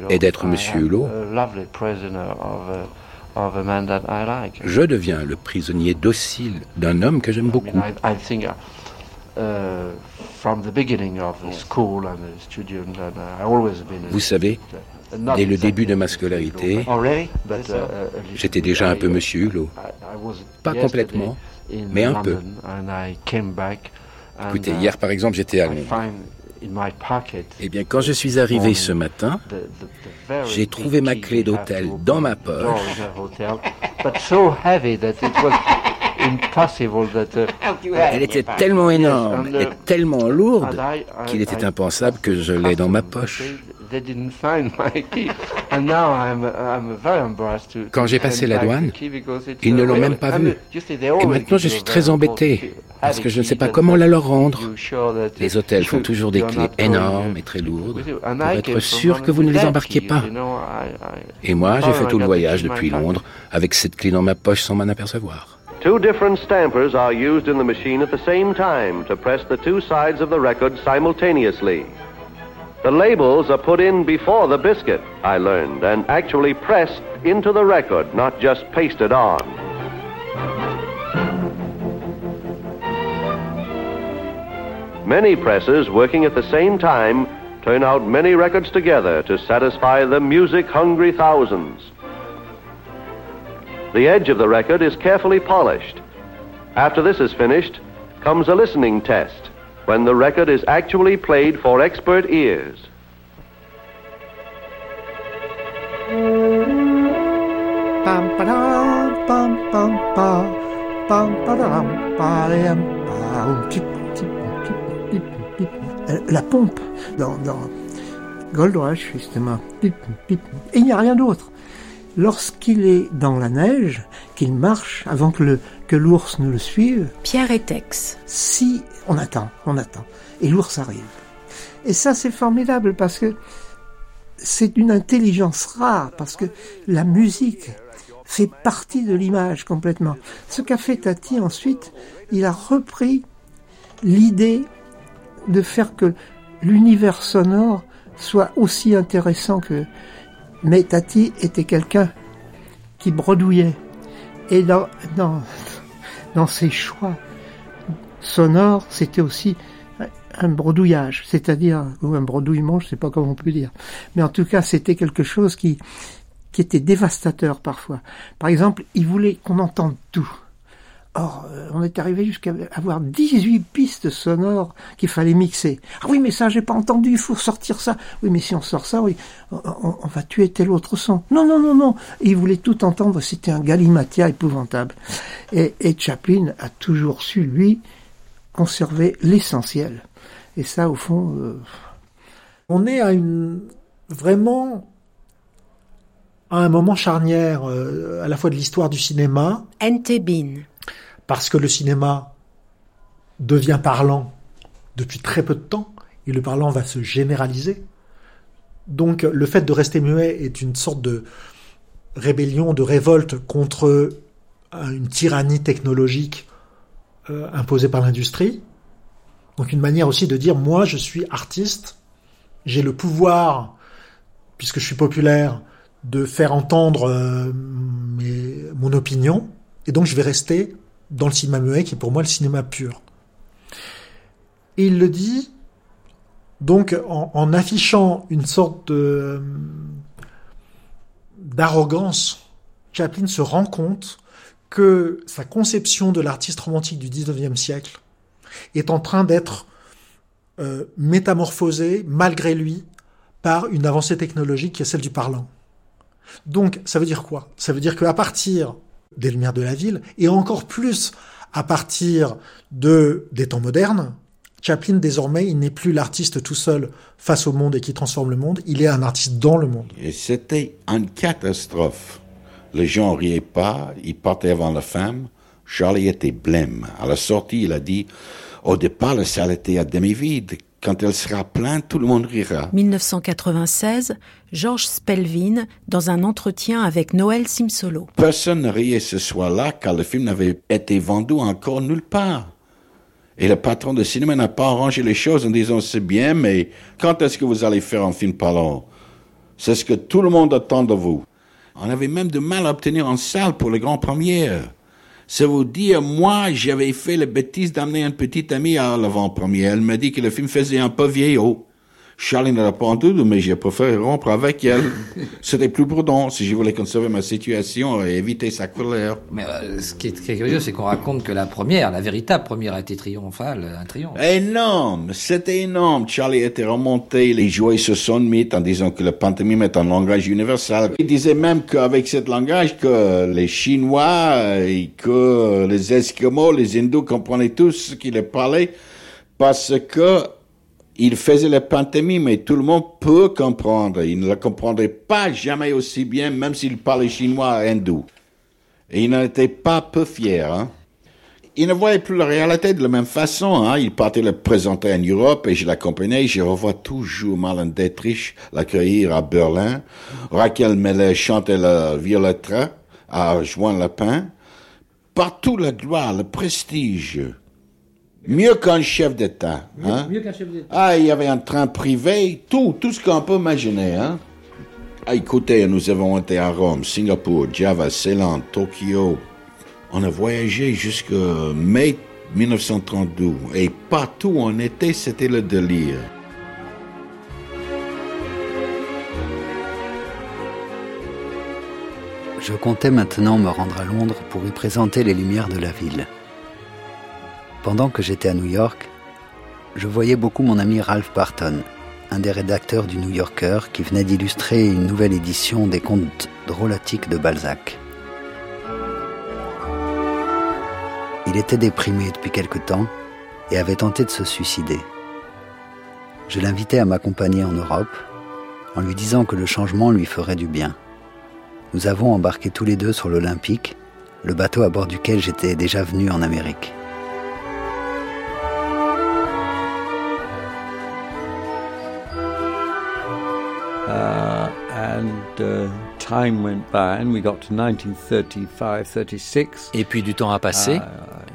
et d'être Monsieur Hulot, je deviens le prisonnier docile d'un homme que j'aime beaucoup. Vous savez, dès le début de ma scolarité, uh, j'étais déjà un peu Monsieur Hulot. Pas complètement, mais un peu. Écoutez, hier par exemple, j'étais à Londres. Eh bien, quand je suis arrivé ce matin, j'ai trouvé ma clé d'hôtel dans ma poche. Elle était tellement énorme et tellement lourde qu'il était impensable que je l'ai dans ma poche. Quand j'ai passé la douane, ils ne l'ont même pas vu. Et maintenant, je suis très embêté parce que je ne sais pas comment la leur rendre. Les hôtels font toujours des clés énormes et très lourdes pour être sûr que vous ne les embarquiez pas. Et moi, j'ai fait tout le voyage depuis Londres avec cette clé dans ma poche sans m'en apercevoir. Two different stampers are used in the machine at the same time to press the two sides of the record simultaneously. The labels are put in before the biscuit, I learned, and actually pressed into the record, not just pasted on. Many presses working at the same time turn out many records together to satisfy the music-hungry thousands. The edge of the record is carefully polished. After this is finished, comes a listening test when the record is actually played for expert ears. La pompe dans, dans Gold Rush, justement. Et il n'y a rien d'autre. Lorsqu'il est dans la neige, qu'il marche avant que le, que l'ours ne le suive. Pierre et Tex. Si on attend, on attend, et l'ours arrive. Et ça c'est formidable parce que c'est d'une intelligence rare parce que la musique fait partie de l'image complètement. Ce qu'a fait Tati ensuite, il a repris l'idée de faire que l'univers sonore soit aussi intéressant que. Mais Tati était quelqu'un qui bredouillait. Et dans, dans, dans ses choix sonores, c'était aussi un bredouillage, c'est-à-dire, ou un bredouillement, je ne sais pas comment on peut dire. Mais en tout cas, c'était quelque chose qui, qui était dévastateur parfois. Par exemple, il voulait qu'on entende tout. Or, euh, on est arrivé jusqu'à avoir 18 pistes sonores qu'il fallait mixer. Ah oui, mais ça, j'ai pas entendu, il faut sortir ça. Oui, mais si on sort ça, oui, on, va tuer tel autre son. Non, non, non, non. il voulait tout entendre, c'était un galimatia épouvantable. Et, et Chaplin a toujours su, lui, conserver l'essentiel. Et ça, au fond... Euh, on est à une... vraiment à un moment charnière euh, à la fois de l'histoire du cinéma. Entebin parce que le cinéma devient parlant depuis très peu de temps, et le parlant va se généraliser. Donc le fait de rester muet est une sorte de rébellion, de révolte contre une tyrannie technologique euh, par l'industrie. Donc une manière aussi de dire moi je suis artiste, j'ai le pouvoir, puisque je suis populaire, de faire entendre euh, mon opinion, et donc je vais rester dans le cinéma muet, qui est pour moi le cinéma pur. Et il le dit, donc en, affichant une sorte d'arrogance, Chaplin se rend compte que sa conception de l'artiste romantique du 19e siècle est en train d'être euh, métamorphosée, malgré lui, par une avancée technologique qui est celle du parlant. Donc, ça veut dire quoi? Ça veut dire qu'à partir des Lumières de la ville, et encore plus à partir de, des temps modernes, Chaplin, désormais, il n'est plus l'artiste tout seul face au monde et qui transforme le monde, il est un artiste dans le monde. Et c'était une catastrophe. Les gens riaient pas, ils partaient avant la femme. Charlie était blême. À la sortie, il a dit, au départ, la salle était à demi-vide. Quand elle sera pleine, tout le monde rira. 1996, Georges Spelvin, dans un entretien avec Noël Simsolo. Personne ne riait ce soir-là car le film n'avait été vendu encore nulle part. Et le patron de cinéma n'a pas arrangé les choses en disant c'est bien, mais quand est-ce que vous allez faire un film parlant? C'est ce que tout le monde attend de vous. On avait même de mal à obtenir une salle pour les grands premières. C'est vous dire, moi, j'avais fait la bêtise d'amener une petite amie à l'avant-première. Elle m'a dit que le film faisait un peu vieillot. Charlie n'a pas entendu, mais j'ai préféré rompre avec elle. C'était plus prudent si je voulais conserver ma situation et éviter sa colère. Mais euh, ce qui est très curieux, c'est qu'on raconte que la première, la véritable première, a été triomphale, un triomphe. Énorme, c'était énorme. Charlie était remonté, les jouets se sont mis en disant que le pantomime est un langage universel. Il disait même qu'avec ce langage, que les Chinois et que les Esquimaux, les Hindous comprenaient tous ce qu'il parlait parce que il faisait le pantomime, mais tout le monde peut comprendre. Il ne le comprendrait pas jamais aussi bien, même s'il parlait chinois hindou. Et il n'en était pas peu fier. Hein. Il ne voyait plus la réalité de la même façon. Hein. Il partait le présenter en Europe et je l'accompagnais. Je revois toujours Marlène Dietrich l'accueillir à Berlin. Raquel Mellet chantait la Violetta à Juan Lapin. Partout la gloire, le prestige. Mieux qu'un chef d'État. Hein? Mieux, qu'un chef d'État. Ah, il y avait un train privé, tout, tout ce qu'on peut imaginer. Hein? Ah, écoutez, nous avons été à Rome, Singapour, Java, Ceylan, Tokyo. On a voyagé jusqu'à mai 1932 et partout où on était, c'était le délire. Je comptais maintenant me rendre à Londres pour y présenter les lumières de la ville. Pendant que j'étais à New York, je voyais beaucoup mon ami Ralph Barton, un des rédacteurs du New Yorker qui venait d'illustrer une nouvelle édition des contes drôlatiques de Balzac. Il était déprimé depuis quelque temps et avait tenté de se suicider. Je l'invitais à m'accompagner en Europe en lui disant que le changement lui ferait du bien. Nous avons embarqué tous les deux sur l'Olympique, le bateau à bord duquel j'étais déjà venu en Amérique. Et puis du temps a passé. Uh,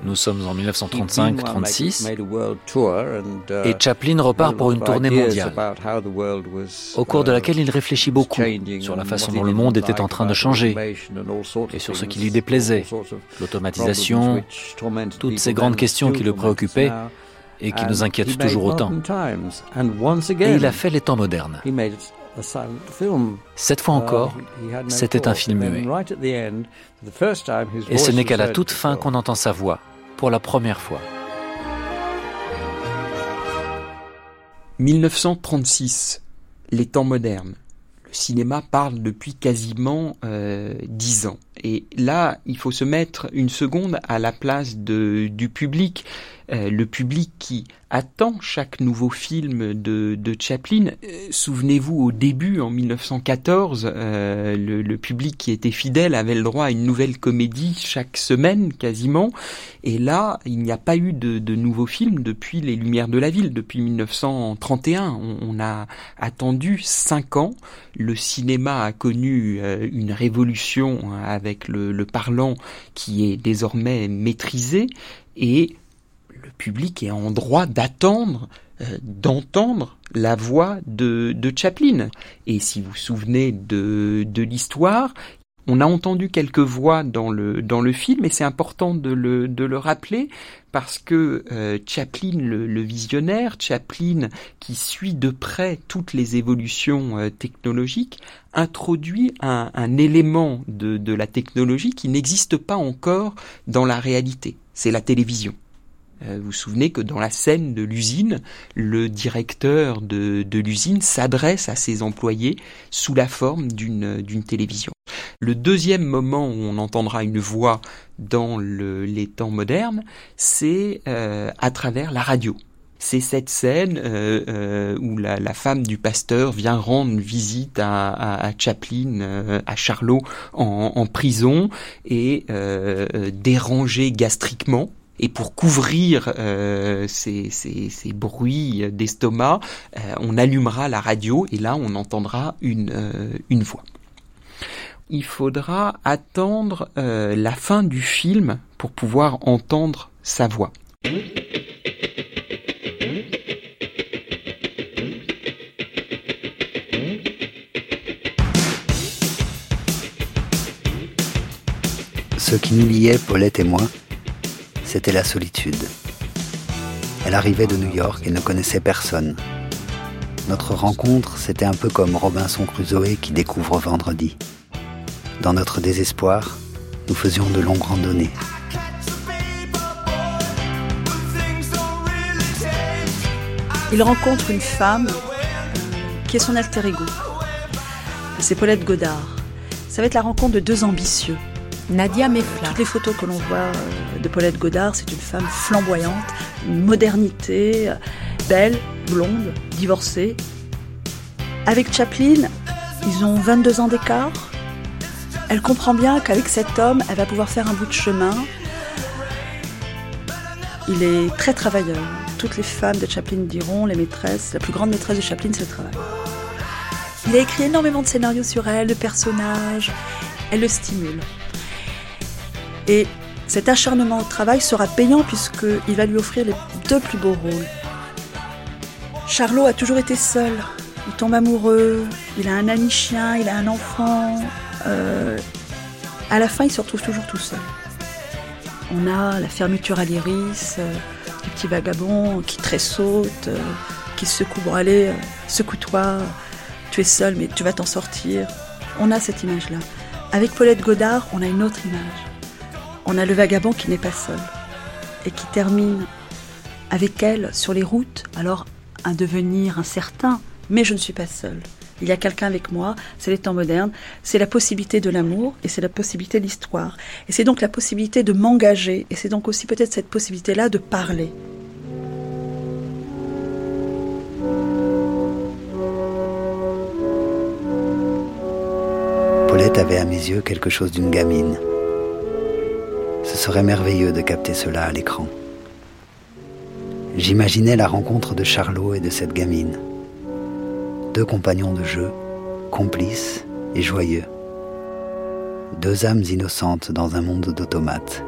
Nous sommes en 1935-36 uh, et Chaplin repart pour une tournée mondiale, au cours de laquelle il réfléchit beaucoup sur la façon dont le monde était en train de changer et sur ce qui lui déplaisait, l'automatisation, toutes ces grandes questions qui le préoccupaient et qui nous inquiètent toujours autant. Et il a fait les temps modernes. Cette fois encore, uh, c'était un film muet. Et ce n'est qu'à la toute fin qu'on entend sa voix, pour la première fois. 1936, les temps modernes. Le cinéma parle depuis quasiment euh, dix ans. Et là, il faut se mettre une seconde à la place de, du public euh, le public qui attend chaque nouveau film de, de Chaplin. Euh, souvenez-vous, au début, en 1914, euh, le, public qui était fidèle avait le droit à une nouvelle comédie chaque semaine, quasiment. Et là, il n'y a pas eu de, de nouveaux films depuis Les Lumières de la Ville, depuis 1931. On, a attendu cinq ans. Le cinéma a connu une révolution avec le, le parlant qui est désormais maîtrisé. Et public est en droit d'attendre, euh, d'entendre la voix de, Chaplin. Et si vous vous souvenez de, de l'histoire, On a entendu quelques voix dans le, dans le film et c'est important de le, de le rappeler parce que euh, Chaplin, le, visionnaire, Chaplin qui suit de près toutes les évolutions euh, technologiques, introduit un, un élément de, de la technologie qui n'existe pas encore dans la réalité. C'est la télévision. Euh, vous vous souvenez que dans la scène de l'usine, le directeur de, de l'usine s'adresse à ses employés sous la forme d'une télévision. Le deuxième moment où on entendra une voix dans le, les temps modernes, c'est euh, à travers la radio. C'est cette scène euh, euh, où la, la, femme du pasteur vient rendre visite à, à, à Chaplin, euh, à Charlot en, en prison et euh, dérangée gastriquement et pour couvrir euh, ces, ces, bruits d'estomac, euh, on allumera la radio et là on entendra une, euh, une voix. Il faudra attendre la fin du film pour pouvoir entendre sa voix. Ce qui nous liait, Paulette et moi, c'était la solitude. Elle arrivait de New York et ne connaissait personne. Notre rencontre, c'était un peu comme Robinson Crusoe qui découvre vendredi. Dans notre désespoir, nous faisions de longues randonnées. Il rencontre une femme qui est son alter ego. C'est Paulette Godard. Ça va être la rencontre de deux ambitieux. Nadia Mefla. Toutes les photos que l'on voit euh, de Paulette Godard, c'est une femme flamboyante, une modernité, belle, blonde, divorcée. Avec Chaplin, ils ont 22 ans d'écart. Elle comprend bien qu'avec cet homme, elle va pouvoir faire un bout de chemin. Il est très travailleur. Toutes les femmes de Chaplin diront, les maîtresses, la plus grande maîtresse de Chaplin, c'est le travail. Il a écrit énormément de scénarios sur elle, de personnages. Elle le stimule. Cet acharnement au travail sera payant puisqu'il va lui offrir les deux plus beaux rôles. Charlot a toujours été seul. Il tombe amoureux, il a un ami chien, il a un enfant. Euh, à la fin, il se retrouve toujours tout seul. On a la fermeture à l'iris, euh, le petit vagabond qui tressaute, euh, qui se secoue. Allez, euh, secoue-toi, tu es seul, mais tu vas t'en sortir. On a cette image-là. Avec Paulette Godard, on a une autre image on a le vagabond qui n'est pas seul et qui termine avec elle sur les routes, alors un devenir incertain, mais je ne suis pas seul. Il y a quelqu'un avec moi, c'est les temps modernes, c'est la possibilité de l'amour et c'est la possibilité de l'histoire. Et c'est donc la possibilité de m'engager et c'est donc aussi peut-être cette possibilité-là de parler. Paulette avait à mes yeux quelque chose d'une gamine. Ce serait merveilleux de capter cela à l'écran. J'imaginais la rencontre de Charlot et de cette gamine. Deux compagnons de jeu, complices et joyeux. Deux âmes innocentes dans un monde d'automates.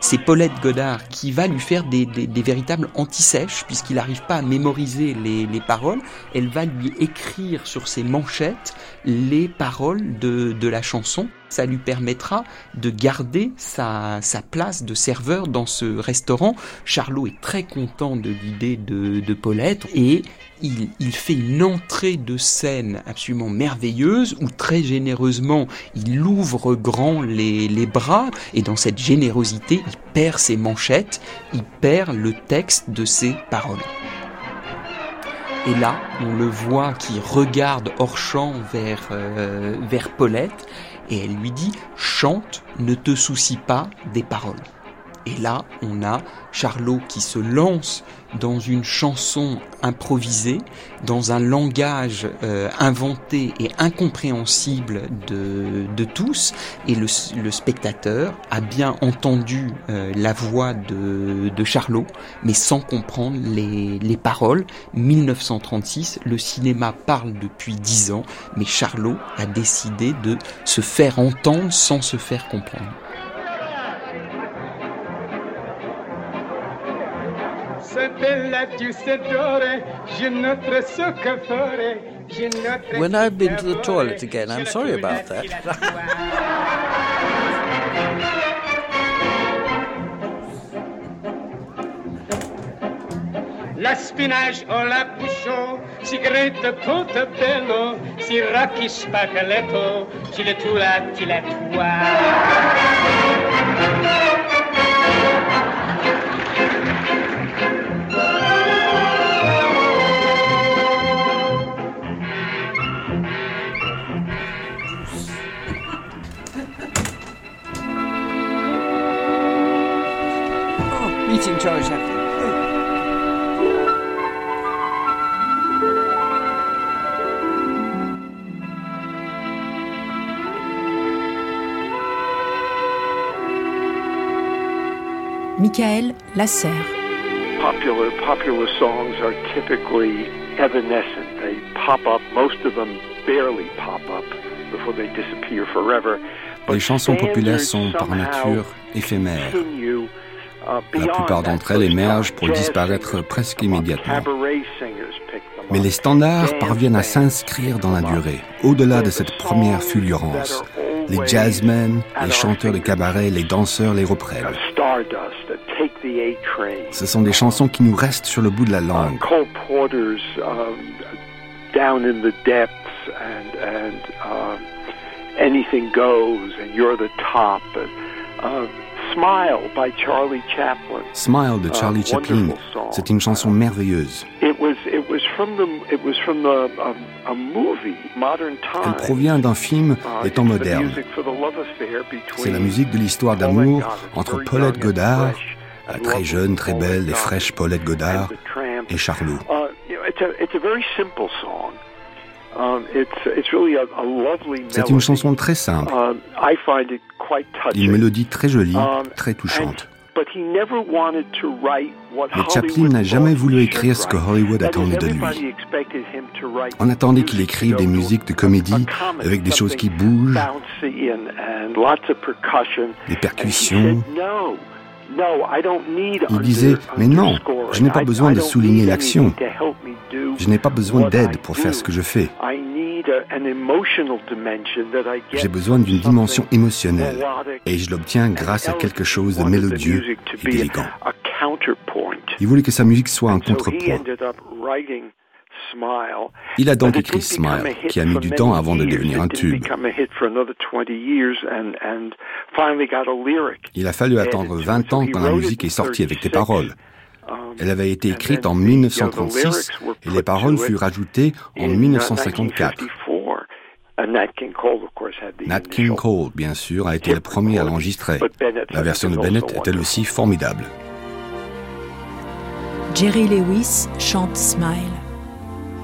C'est Paulette Godard qui va lui faire des, des, des véritables antisèches puisqu'il n'arrive pas à mémoriser les, les, paroles. Elle va lui écrire sur ses manchettes les paroles de, la chanson ça lui permettra de garder sa, place de serveur dans ce restaurant. Charlot est très content de l'idée de, Paulette et il, fait une entrée de scène absolument merveilleuse où très généreusement il ouvre grand les, les bras et dans cette générosité il perd ses manchettes, il perd le texte de ses paroles. Et là, on le voit qui regarde hors champ vers, euh, vers Paulette et elle lui dit chante, ne te soucie pas des paroles. Et là, on a Charlot qui se lance dans une chanson improvisée, dans un langage euh, inventé et incompréhensible de, de tous, et le, le, spectateur a bien entendu euh, la voix de, de, Charlot, mais sans comprendre les, les paroles. 1936, le cinéma parle depuis dix ans, mais Charlot a décidé de se faire entendre sans se faire comprendre. When I've been to the toilet again, I'm sorry about that. La spinach o la bouchon, sigarette bello, si racchi spaghetto, ci le tu la ti la tua. Chaplin. Michael Lasser. Popular popular songs are typically evanescent. They pop up, most of them barely pop up before they disappear forever. Les chansons populaires sont par nature éphémères. La plupart d'entre elles émergent pour disparaître presque immédiatement. Mais les standards parviennent à s'inscrire dans la durée, au-delà de cette première fulgurance. Les jazzmen, les chanteurs de cabaret, les danseurs les reprennent. Ce sont des chansons qui nous restent sur le bout de la langue. Smile by Charlie Chaplin. Smile de Charlie Chaplin. C'est une chanson merveilleuse. Elle provient d'un film des temps modernes. C'est la musique de l'histoire d'amour entre Paulette Godard, la très jeune, très belle et fraîche Paulette Godard, et Charlot. C'est une chanson très simple, um, une mélodie très jolie, um, très touchante. Mais Chaplin n'a jamais voulu écrire ce que Hollywood attendait de lui. On attendait qu'il écrive des musiques de comédie avec des choses qui bougent, des percussions, il disait, mais non, je n'ai pas besoin de souligner l'action. Je n'ai pas besoin d'aide pour faire ce que je fais. J'ai besoin d'une dimension émotionnelle et je l'obtiens grâce à quelque chose de mélodieux et d'élégant. Il voulait que sa musique soit un contrepoint. Il a donc écrit Smile, qui a mis du temps avant de devenir un tube. Il a fallu attendre 20 ans quand la musique est sortie avec des paroles. Um, Elle avait été écrite en 1936 et les paroles furent rajoutées en 1954. Uh, Nat King Cole, bien sûr, a été le premier à l'enregistrer. La version de Bennett est elle aussi formidable? Jerry Lewis chante Smile.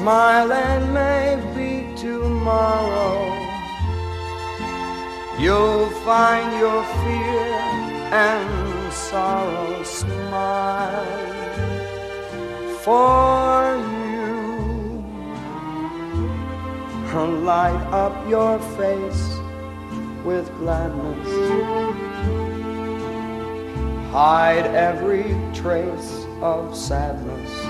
Smile and maybe tomorrow you'll find your fear and sorrow smile for you. Light up your face with gladness. Hide every trace of sadness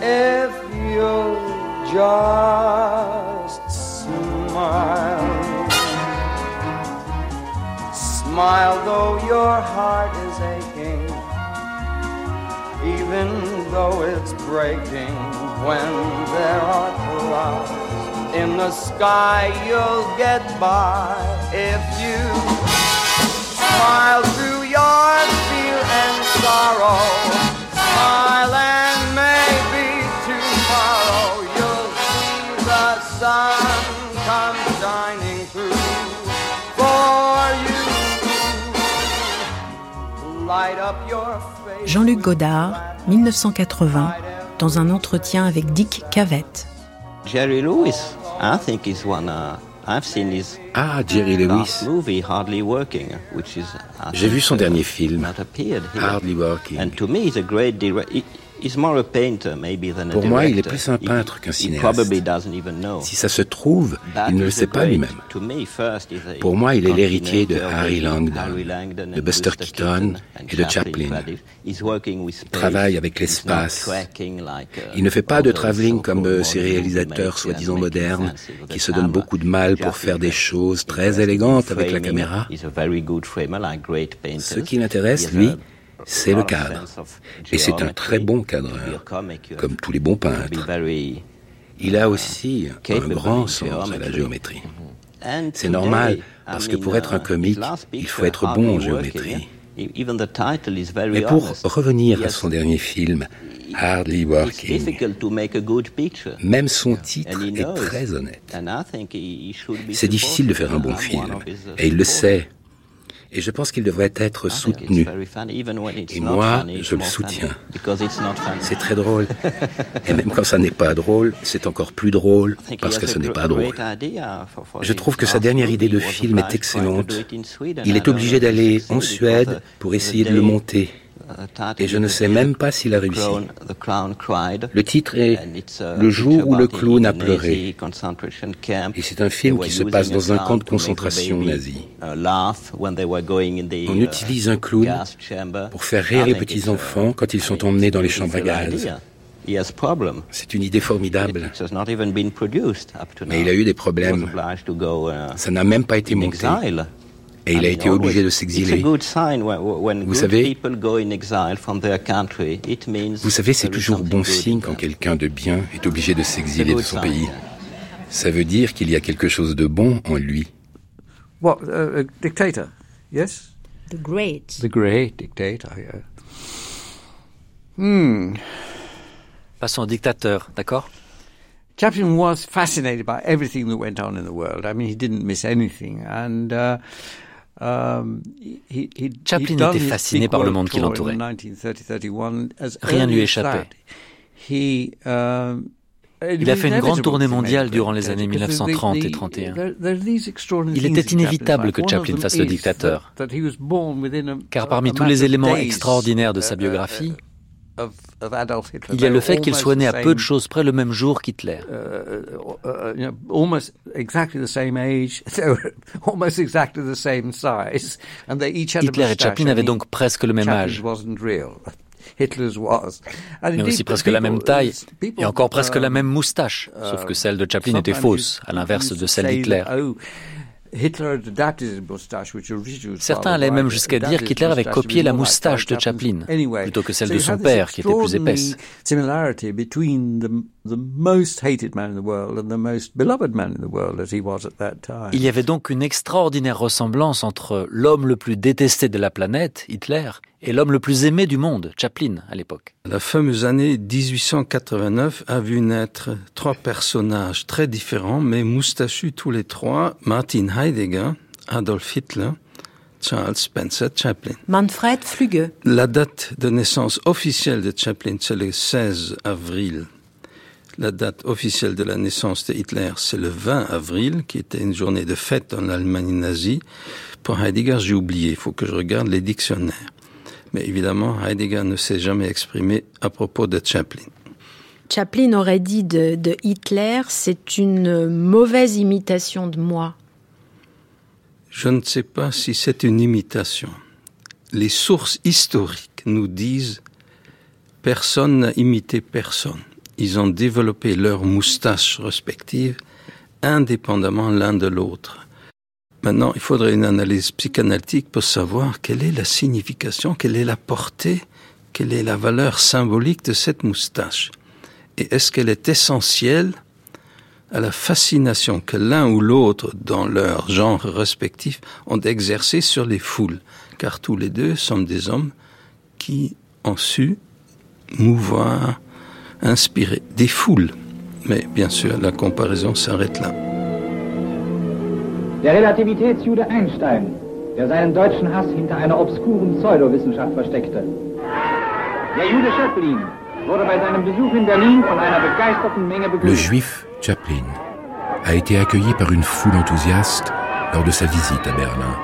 if you'll just smile. Smile though your heart is aching, even though it's breaking when there are clouds in the sky. You'll get by if you smile through your fear and sorrow. Smile Jean-Luc Godard, 1980, dans un entretien avec Dick Cavett. Jerry Lewis, I think is one. Uh, I've seen his ah, Jerry Lewis. Movie, Hardly Working, which is, J'ai vu son dernier film, Hardly Working. And to me, he's a great director. Pour moi, il est plus un peintre qu'un cinéaste. Si ça se trouve, il ne le sait pas lui-même. Pour moi, il est l'héritier de Harry Langdon, de Buster Keaton et de Chaplin. Il travaille avec l'espace. Il ne fait pas de travelling comme ces réalisateurs soi-disant modernes qui se donnent beaucoup de mal pour faire des choses très élégantes avec la caméra. Ce qui l'intéresse, lui, c'est le cadre. Et c'est un très bon cadreur, comme tous les bons peintres. Il a aussi un grand sens à la géométrie. C'est normal, parce que pour être un comique, il faut être bon en géométrie. Mais pour revenir à son dernier film, Hardly Working, même son titre est très honnête. C'est difficile de faire un bon film, et il le sait. Et je pense qu'il devrait être soutenu. Et moi, je le soutiens. C'est très drôle. Et même quand ça n'est pas drôle, c'est encore plus drôle parce que ce n'est pas drôle. Je trouve que sa dernière idée de film est excellente. Il est obligé d'aller en Suède pour essayer de le monter. Et je ne sais même pas s'il a réussi. Le titre est Le jour où le clown a pleuré. Et c'est un film qui se passe dans un camp de concentration nazi. On utilise un clown pour faire rire les petits-enfants quand ils sont emmenés dans les chambres à gaz. C'est une idée formidable. Mais il a eu des problèmes. Ça n'a même pas été monté et il a été obligé de s'exiler. Vous savez, vous savez, c'est toujours bon signe quand quelqu'un de bien est obligé de s'exiler de son pays. Ça veut dire qu'il y a quelque chose de bon en lui. What, uh, a dictator? Yes? The great. The great dictator, yeah. Hmm. Passons au dictateur, d'accord? Chaplin was fascinated by everything that went on in the world. I mean, he didn't miss anything. And uh, Chaplin était fasciné par le monde qui l'entourait. Rien ne lui échappait. Um, Il a fait une grande tournée mondiale durant les années 1930 et 31. Il était inévitable que Chaplin fasse le dictateur, car parmi tous les éléments extraordinaires de sa uh, biographie, il y a le fait qu'il soit né à peu de choses près le même jour qu'Hitler. Hitler et Chaplin avaient donc presque le même âge. Mais aussi presque la même taille et encore presque la même moustache, sauf que celle de Chaplin était fausse, à l'inverse de celle d'Hitler. Certains allaient même jusqu'à dire qu'Hitler avait copié la moustache de Chaplin, plutôt que celle de son père, qui était plus épaisse. Il y avait donc une extraordinaire ressemblance entre l'homme le plus détesté de la planète, Hitler, et l'homme le plus aimé du monde, Chaplin, à l'époque. La fameuse année 1889 a vu naître trois personnages très différents, mais moustachus tous les trois, Martin Heidegger, Adolf Hitler, Charles Spencer Chaplin. Manfred Flügge. La date de naissance officielle de Chaplin, c'est le 16 avril La date officielle de la naissance de Hitler, c'est le 20 avril, qui était une journée de fête en Allemagne nazie. Pour Heidegger, j'ai oublié, il faut que je regarde les dictionnaires. Mais évidemment, Heidegger ne s'est jamais exprimé à propos de Chaplin. Chaplin aurait dit de, de Hitler, c'est une mauvaise imitation de moi. Je ne sais pas si c'est une imitation. Les sources historiques nous disent personne n'a imité personne ils ont développé leurs moustaches respectives indépendamment l'un de l'autre. Maintenant, il faudrait une analyse psychanalytique pour savoir quelle est la signification, quelle est la portée, quelle est la valeur symbolique de cette moustache. Et est-ce qu'elle est essentielle à la fascination que l'un ou l'autre, dans leur genre respectif, ont exercé sur les foules, car tous les deux sont des hommes qui ont su mouvoir inspiré des foules. Mais bien sûr, la comparaison s'arrête là. Der Relativitätsjude Einstein, der seinen deutschen Hass hinter einer obskuren Pseudowissenschaft versteckte. Der Jude Chaplin wurde bei seinem Besuch in Berlin von einer begeisterten Menge begrüßt. Le juif Chaplin a été accueilli par une foule enthousiaste lors de sa visite à Berlin.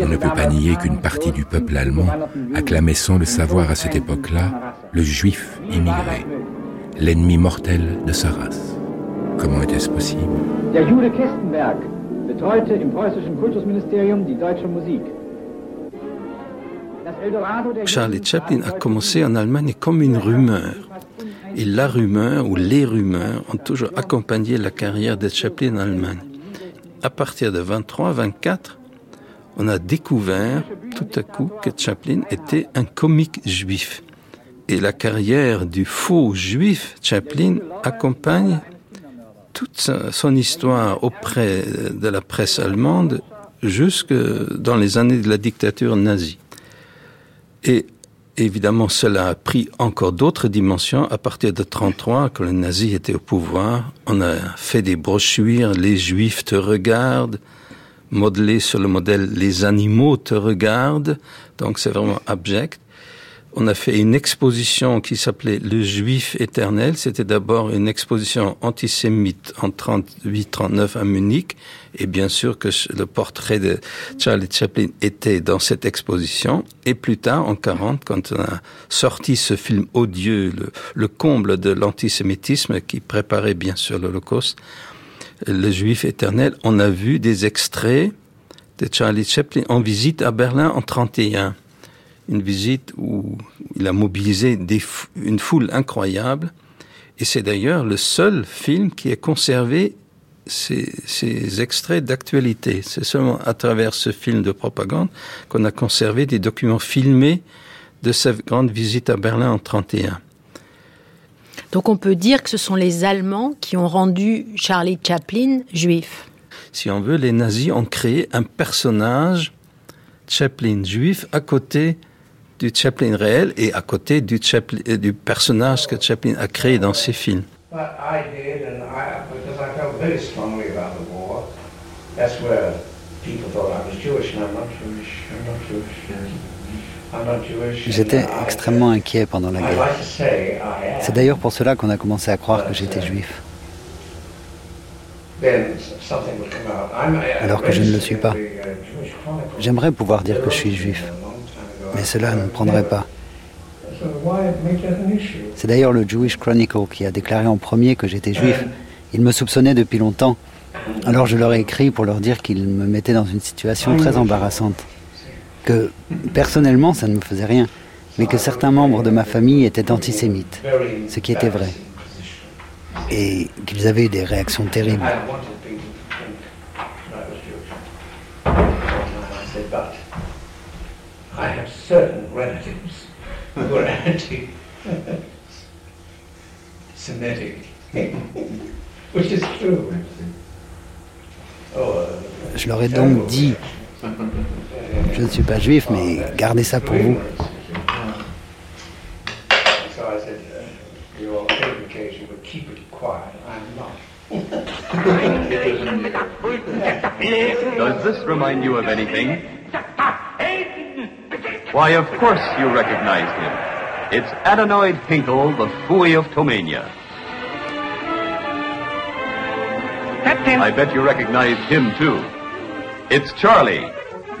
On ne peut pas nier qu'une partie du peuple allemand acclamait sans le savoir à cette époque-là le juif immigré, l'ennemi mortel de sa race. Comment était-ce possible? Charlie Chaplin a commencé en Allemagne comme une rumeur. Et la rumeur ou les rumeurs ont toujours accompagné la carrière de Chaplin en Allemagne. À partir de 23-24, on a découvert tout à coup que Chaplin était un comique juif. Et la carrière du faux juif Chaplin accompagne toute son histoire auprès de la presse allemande jusque dans les années de la dictature nazie. Évidemment, cela a pris encore d'autres dimensions à partir de 33, quand les nazis étaient au pouvoir. On a fait des brochures, les juifs te regardent, modelées sur le modèle les animaux te regardent. Donc c'est vraiment abject on a fait une exposition qui s'appelait Le Juif éternel. C'était d'abord une exposition antisémite en 38-39 à Munich. Et bien sûr que le portrait de Charlie Chaplin était dans cette exposition. Et plus tard, en 40, quand on a sorti ce film odieux, le, le comble de l'antisémitisme qui préparait bien sûr l'Holocauste, Le Juif éternel, on a vu des extraits de Charlie Chaplin en visite à Berlin en 31 une visite où il a mobilisé une foule incroyable. Et c'est d'ailleurs le seul film qui ait conservé ces, extraits d'actualité. C'est seulement à travers ce film de propagande qu'on a conservé des documents filmés de cette grande visite à Berlin en 31. Donc on peut dire que ce sont les Allemands qui ont rendu Charlie Chaplin juif. Si on veut, les nazis ont créé un personnage Chaplin juif à côté du Chaplin réel et à côté du, Chaplin, euh, du personnage que Chaplin a créé dans ses films. J'étais extrêmement inquiet pendant la guerre. C'est d'ailleurs pour cela qu'on a commencé à croire que j'étais juif. Alors que je ne le suis pas. J'aimerais pouvoir dire que je suis juif mais cela ne prendrait pas. C'est d'ailleurs le Jewish Chronicle qui a déclaré en premier que j'étais juif. Ils me soupçonnaient depuis longtemps. Alors je leur ai écrit pour leur dire qu'ils me mettaient dans une situation très embarrassante. Que personnellement, ça ne me faisait rien, mais que certains membres de ma famille étaient antisémites, ce qui était vrai. Et qu'ils avaient eu des réactions terribles. I have certain relatives who are anti-Semitic, which is true. Oh, je leur ai donc dit, je ne suis pas juif, mais gardez ça pour vous. Does this remind you of anything? Why, of course you recognized him. It's Adenoid Hinkle, the Fooey of Tomania. Captain! I bet you recognize him too. It's Charlie,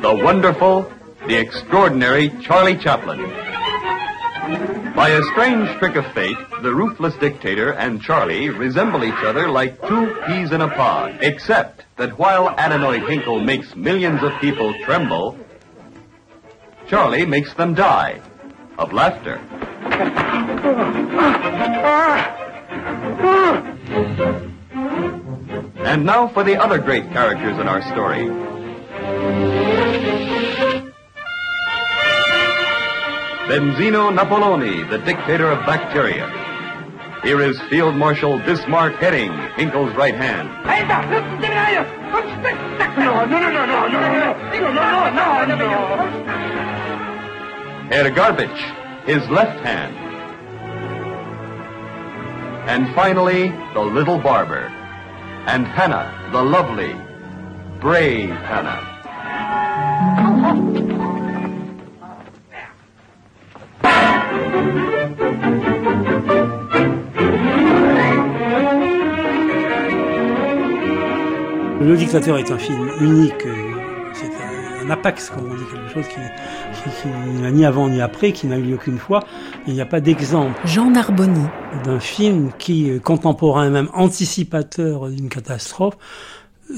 the wonderful, the extraordinary Charlie Chaplin. By a strange trick of fate, the ruthless dictator and Charlie resemble each other like two peas in a pod, except that while Adenoid Hinkle makes millions of people tremble, Charlie makes them die of laughter. And now for the other great characters in our story. Benzino Napoloni, the dictator of bacteria. Here is Field Marshal Bismarck Herring, Hinkle's right hand. No, no, no, no, no, no, no, no, no, no. Herr Garbage, his left hand. And finally, the little barber. And Hannah, the lovely, brave Hannah. Le dictateur est un film unique, c'est un apax, comme on dit, quelque chose qui, qui, n'a ni avant ni après, qui n'a eu lieu qu'une fois. Il n'y a pas d'exemple. Jean Narboni. D'un film qui, euh, contemporain, même anticipateur d'une catastrophe,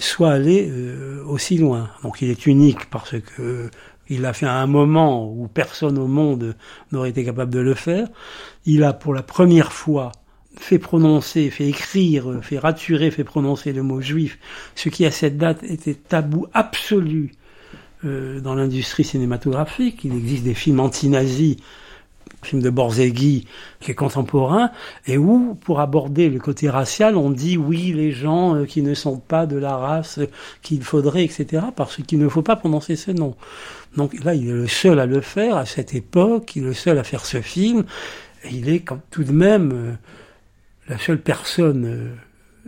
soit allé euh, aussi loin. Donc il est unique parce que il l'a fait à un moment où personne au monde n'aurait été capable de le faire. Il a pour la première fois fait prononcer, fait écrire, fait raturer, fait prononcer le mot juif, ce qui à cette date était tabou absolu euh, dans l'industrie cinématographique. Il existe des films anti-nazis, film de Borzegui qui est contemporain, et où, pour aborder le côté racial, on dit oui, les gens euh, qui ne sont pas de la race qu'il faudrait, etc., parce qu'il ne faut pas prononcer ce nom. Donc là, il est le seul à le faire à cette époque, il est le seul à faire ce film, et il est tout de même euh, la seule personne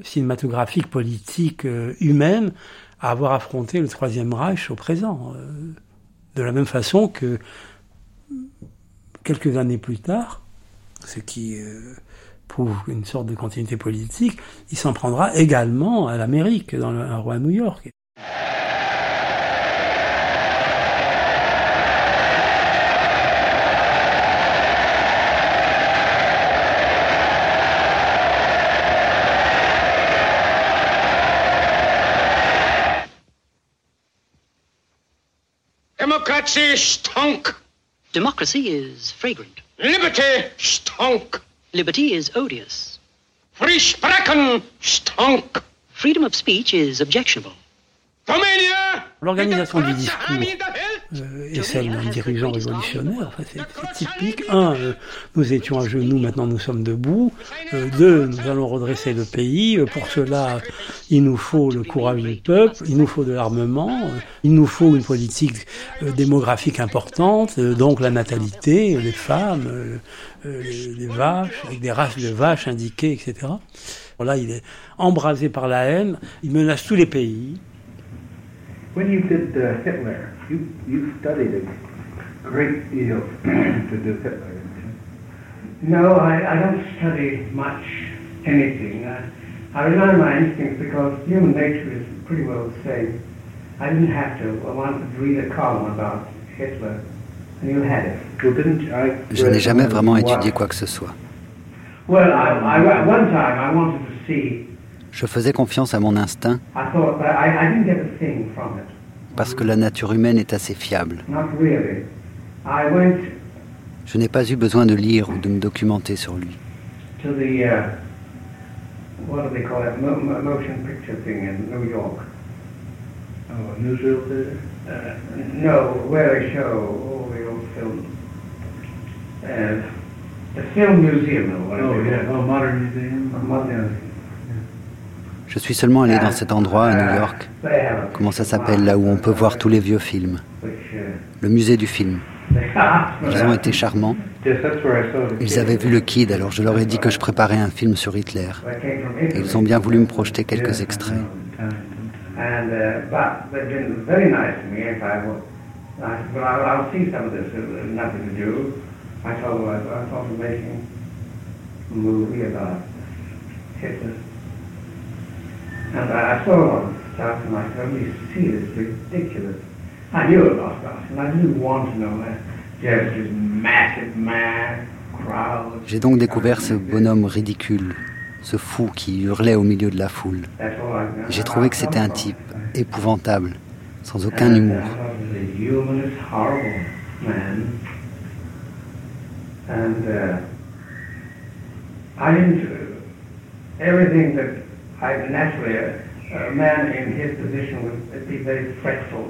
cinématographique, politique, humaine à avoir affronté le Troisième Reich au présent. Euh, de la même façon que quelques années plus tard, ce qui euh, prouve une sorte de continuité politique, il s'en prendra également à l'Amérique, dans le roi New York. Democracy stunk. Democracy is fragrant. Liberty stunk. Liberty is odious. Free sprechen stunk. Freedom of speech is objectionable. L'organisation du discours euh, est celle d'un dirigeant révolutionnaire. Enfin, c'est typique. Un, euh, nous étions à genoux, maintenant nous sommes debout. Euh, deux, nous allons redresser le pays. pour cela, il nous faut le courage du peuple, il nous faut de l'armement, il nous faut une politique démographique importante, donc la natalité, les femmes, les, les vaches, avec des races de vaches indiquées, etc. Là, il est embrasé par la haine, il menace tous les pays. When you did uh, Hitler, you, you studied a great deal to do Hitler, didn't you? No, I, I don't study much anything. I, I rely on my instincts because human nature is pretty well the same. I didn't have to. I wanted to read a column about Hitler, and you had it. Well, didn't I? Je n'ai jamais vraiment étudié quoi que ce soit. Well, I, I, one time I wanted to see Je faisais confiance à mon instinct parce que la nature humaine est assez fiable. Je n'ai pas eu besoin de lire ou de me documenter sur lui. the film museum, or whatever. Oh, yeah. Oh, modern museum? Modern. Je suis seulement allé dans cet endroit à New York. Comment ça s'appelle là où on peut voir tous les vieux films? Le musée du film. Ils ont été charmants. Ils avaient vu le Kid, alors je leur ai dit que je préparais un film sur Hitler. Et ils ont bien voulu me projeter quelques extraits. I told her I, I thought of making a movie about Hitler. And I, saw a lot of stuff and I could only see this ridiculous. I knew about and I didn't want to know that. Just this massive man, crowd. J'ai donc découvert ce bonhomme ridicule, ce fou qui hurlait au milieu de la foule. J'ai trouvé que c'était un type épouvantable, sans aucun humour. And uh, I didn't, everything that I naturally, a man in his position would be very fretful.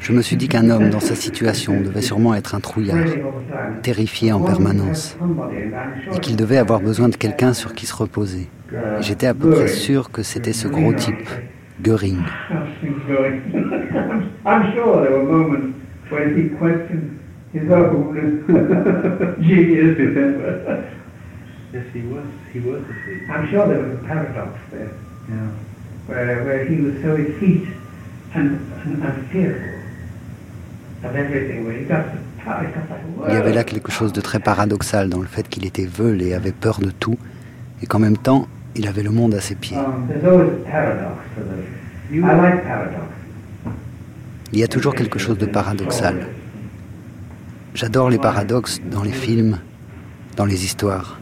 Je me suis dit qu'un homme dans sa situation devait sûrement être un trouillard, terrifié en permanence, et qu'il devait avoir besoin de quelqu'un sur qui se reposer. Et j'étais à peu près sûr que c'était ce gros type, Göring. yes, he was. He was a thief. I'm sure there was a paradox there. Yeah. Where, where he was so effete and, and, and fearful of everything, where he got the power, he got that Il y avait là quelque chose de très paradoxal dans le fait qu'il était veule et avait peur de tout, et qu'en même temps, il avait le monde à ses pieds. Um, there's always a paradox to this. I like paradox. Il y a toujours quelque chose de paradoxal. J'adore les paradoxes dans les films, dans les histoires.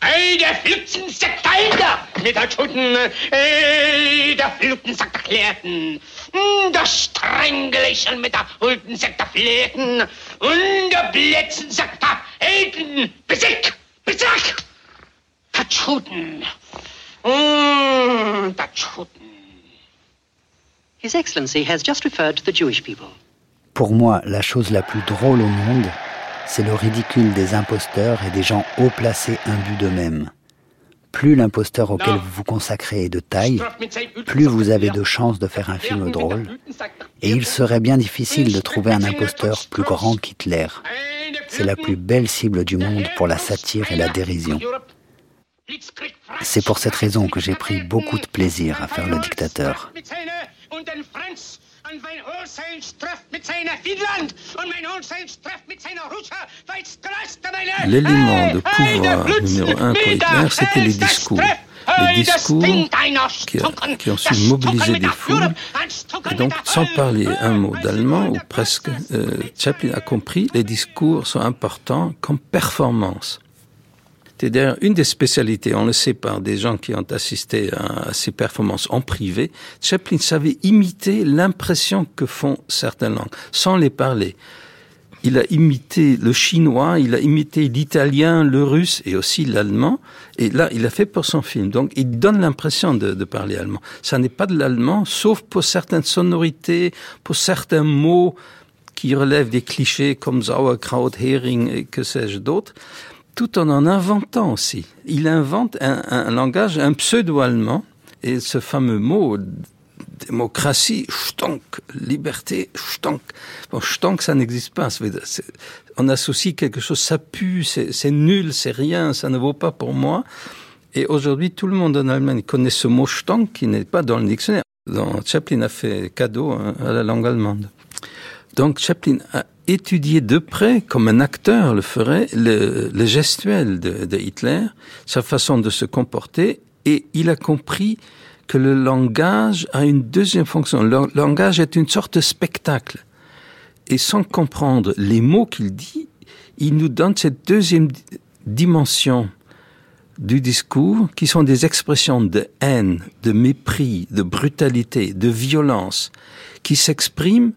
Ey, der Flitzensack dahinter mit der Tschuten. Ey, der Fluttensack der Klärten. Das Strängelächeln mit der Hultensack der Fläten. Und der Blätzensack der Elten. Besick, Besick. Tatschuten. Mm, Tatschuten. His Excellency has just referred to the Jewish people. Pour moi, la chose la plus drôle au monde, c'est le ridicule des imposteurs et des gens haut placés imbus d'eux-mêmes. Plus l'imposteur auquel vous vous consacrez est de taille, plus vous avez de chances de faire un film drôle, et il serait bien difficile de trouver un imposteur plus grand qu'Hitler. C'est la plus belle cible du monde pour la satire et la dérision. C'est pour cette raison que j'ai pris beaucoup de plaisir à faire le dictateur. L'élément de pouvoir numéro un pour Hitler, c'était les discours. Les discours qui, qui, ont su mobiliser des foules. Et donc, sans parler un mot d'allemand, ou presque, euh, Chaplin a compris, les discours sont importants comme performance. C'est d'ailleurs une des spécialités, on le sait par des gens qui ont assisté à, ces performances en privé. Chaplin savait imiter l'impression que font certaines langues, sans les parler. Il a imité le chinois, il a imité l'italien, le russe et aussi l'allemand. Et là, il a fait pour son film. Donc, il donne l'impression de, parler allemand. Ça n'est pas de l'allemand, sauf pour certaines sonorités, pour certains mots qui relèvent des clichés comme Sauerkraut, Hering et que sais-je d'autres tout en en inventant aussi. Il invente un, langage, un pseudo-allemand, et ce fameux mot démocratie, Stonk, liberté, Stonk. Bon, Stonk, ça n'existe pas. On associe quelque chose, ça pue, c'est nul, c'est rien, ça ne vaut pas pour moi. Et aujourd'hui, tout le monde en Allemagne connaît ce mot Stonk qui n'est pas dans le dictionnaire. Donc, Chaplin a fait cadeau hein, à la langue allemande. Donc Chaplin a étudié de près, comme un acteur le ferait, le, le gestuel de, de, Hitler, sa façon de se comporter, et il a compris que le langage a une deuxième fonction. Le langage est une sorte de spectacle. Et sans comprendre les mots qu'il dit, il nous donne cette deuxième dimension du discours qui sont des expressions de haine, de mépris, de brutalité, de violence, qui s'expriment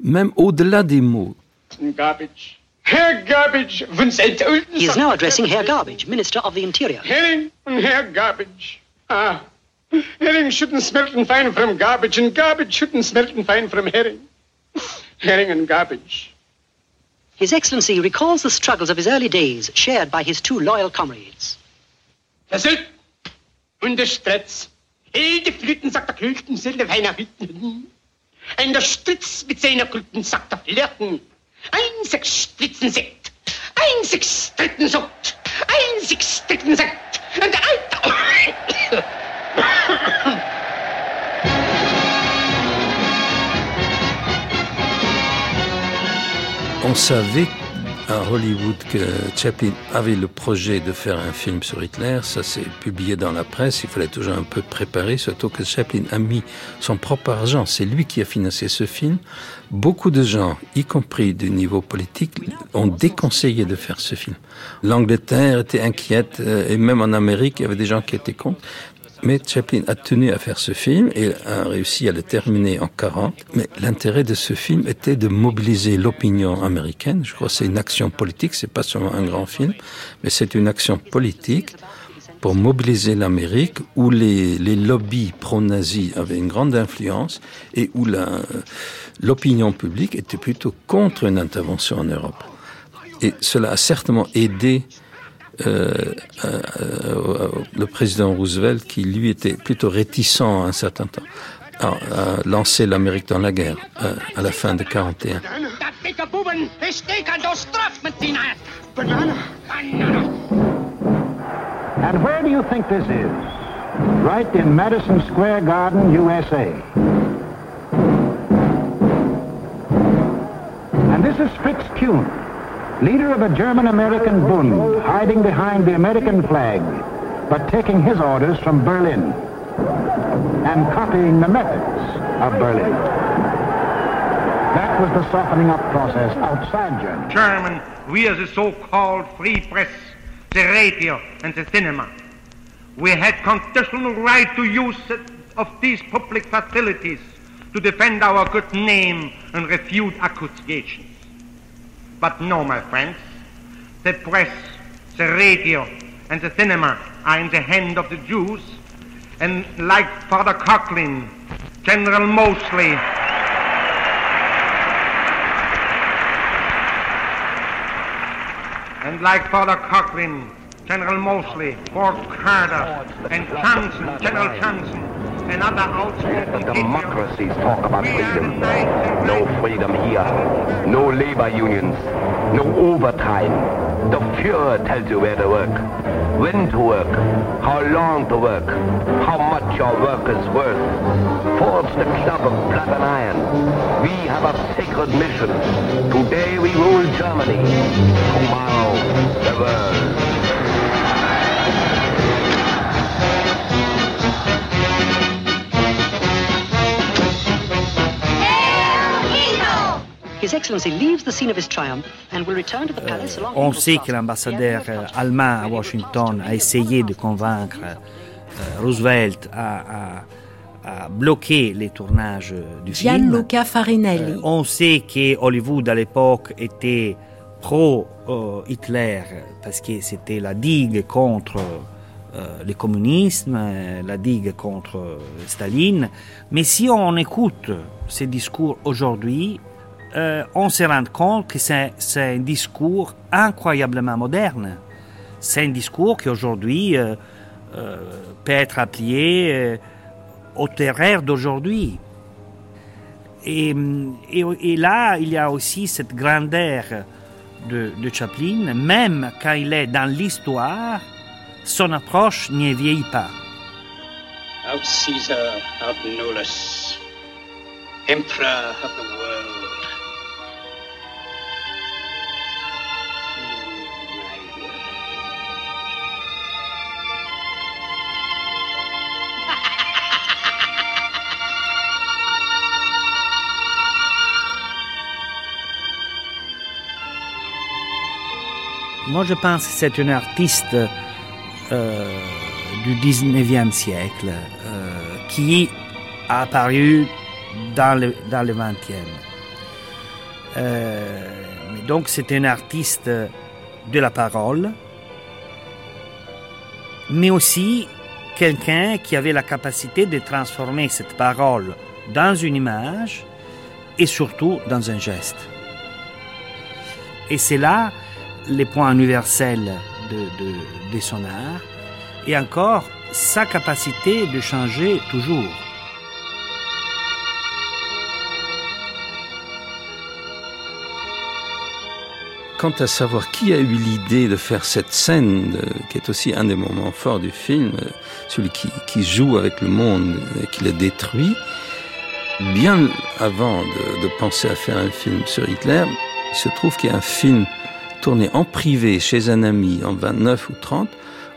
même au-delà des mots. Garbage. Herr Garbage, von He is now addressing Herr Garbage, Minister of the Interior. Herring and Herr Garbage. Ah, herring shouldn't smell fine from garbage, and garbage shouldn't smell fine from herring. Herring and garbage. His Excellency recalls the struggles of his early days, shared by his two loyal comrades. Der Sylt und der Stretz. Hey, Flüten sagt der Kühlten, sind der Ein der Stritz mit seiner guten Sack der Flirten. Ein sechs Spritzen Sekt. Ein sechs Stritten Sucht. Ein sechs Stritten Sekt. Und. On savait à Hollywood que Chaplin avait le projet de faire un film sur Hitler. Ça s'est publié dans la presse. Il fallait toujours un peu préparer, surtout que Chaplin a mis son propre argent. C'est lui qui a financé ce film. Beaucoup de gens, y compris du niveau politique, ont déconseillé de faire ce film. L'Angleterre était inquiète euh, et même en Amérique, il y avait des gens qui étaient contre. Mais Chaplin a tenu à faire ce film et a réussi à le terminer en 40. Mais l'intérêt de ce film était de mobiliser l'opinion américaine. Je crois que c'est une action politique, c'est pas seulement un grand film, mais c'est une action politique pour mobiliser l'Amérique où les, les lobbies pro-nazis avaient une grande influence et où l'opinion publique était plutôt contre une intervention en Europe. Et cela a certainement aidé euh, euh, euh, le président Roosevelt, qui lui était plutôt réticent un certain temps, à, lancer l'Amérique dans la guerre à la fin de 41. And where do you think this is? Right in Madison Square Garden, USA. And this is Fritz Kuhn. Leader of a German-American Bund, hiding behind the American flag, but taking his orders from Berlin and copying the methods of Berlin. That was the softening up process outside Germany. German, we are the so-called free press, the radio and the cinema. We had constitutional right to use of these public facilities to defend our good name and refute accusations. But no, my friends, the press, the radio, and the cinema are in the hand of the Jews, and like Father Coughlin, General Mosley, and like Father Coughlin, General Mosley, Fort Carter, and Johnson, General Johnson, and other outspoken the democracies talk about freedom. No freedom here. No labor unions. No overtime. The Fuhrer tells you where to work, when to work, how long to work, how much your work is worth. Forge the club of blood and iron. We have a sacred mission. Today we rule Germany. Tomorrow the world. On sait que l'ambassadeur euh, allemand à Washington a essayé de convaincre euh, Roosevelt à, bloquer les tournages du film. Gianluca Farinelli. Euh, on sait que Hollywood à l'époque était pro-Hitler parce que c'était la digue contre le communisme, la digue contre Staline. Mais si on écoute ces discours aujourd'hui, euh, on se rend compte que c'est un discours incroyablement moderne. C'est un discours qui aujourd'hui euh, euh, peut être appliqué au terrain d'aujourd'hui. Et, là, il y a aussi cette grandeur de, de Chaplin, même quand il est dans l'histoire, son approche n'y vieillit pas. Out Caesar, out Nolus, of the world. Moi, je pense que c'est un artiste euh, du 19e siècle euh, qui a apparu dans le, dans le 20e. Euh, donc, c'est un artiste de la parole, mais aussi quelqu'un qui avait la capacité de transformer cette parole dans une image et surtout dans un geste. Et c'est là les points universels de, de, des sonars et encore sa capacité de changer toujours. Quant à savoir qui a eu l'idée de faire cette scène, euh, qui est aussi un des moments forts du film, euh, celui qui, qui joue avec le monde et qui le détruit, bien avant de penser à faire un film sur Hitler, il se trouve qu'il y a un film tourné en privé chez un ami en 29 ou 30,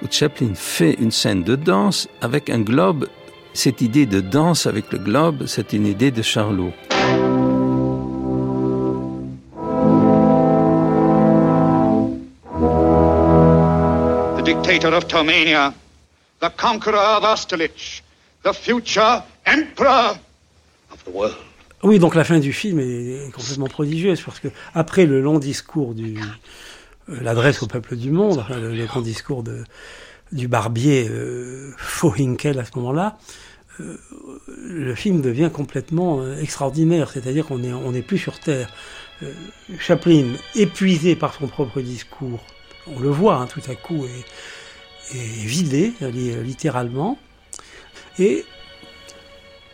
où Chaplin fait une scène de danse avec un globe. Cette idée de danse avec le globe, c'est une idée de Charlot. The dictator of Tomania, the conqueror of Austerlitz, the future emperor of the world. Oui, donc la fin du film est complètement prodigieuse parce que après le long discours du euh, l'adresse au peuple du monde, le, grand discours de du barbier euh, Fohinkel à ce moment-là, euh, le film devient complètement euh, extraordinaire, c'est-à-dire qu'on est on n'est plus sur terre. Chaplin, épuisé par son propre discours, on le voit hein, tout à coup, est, est vidé littéralement, et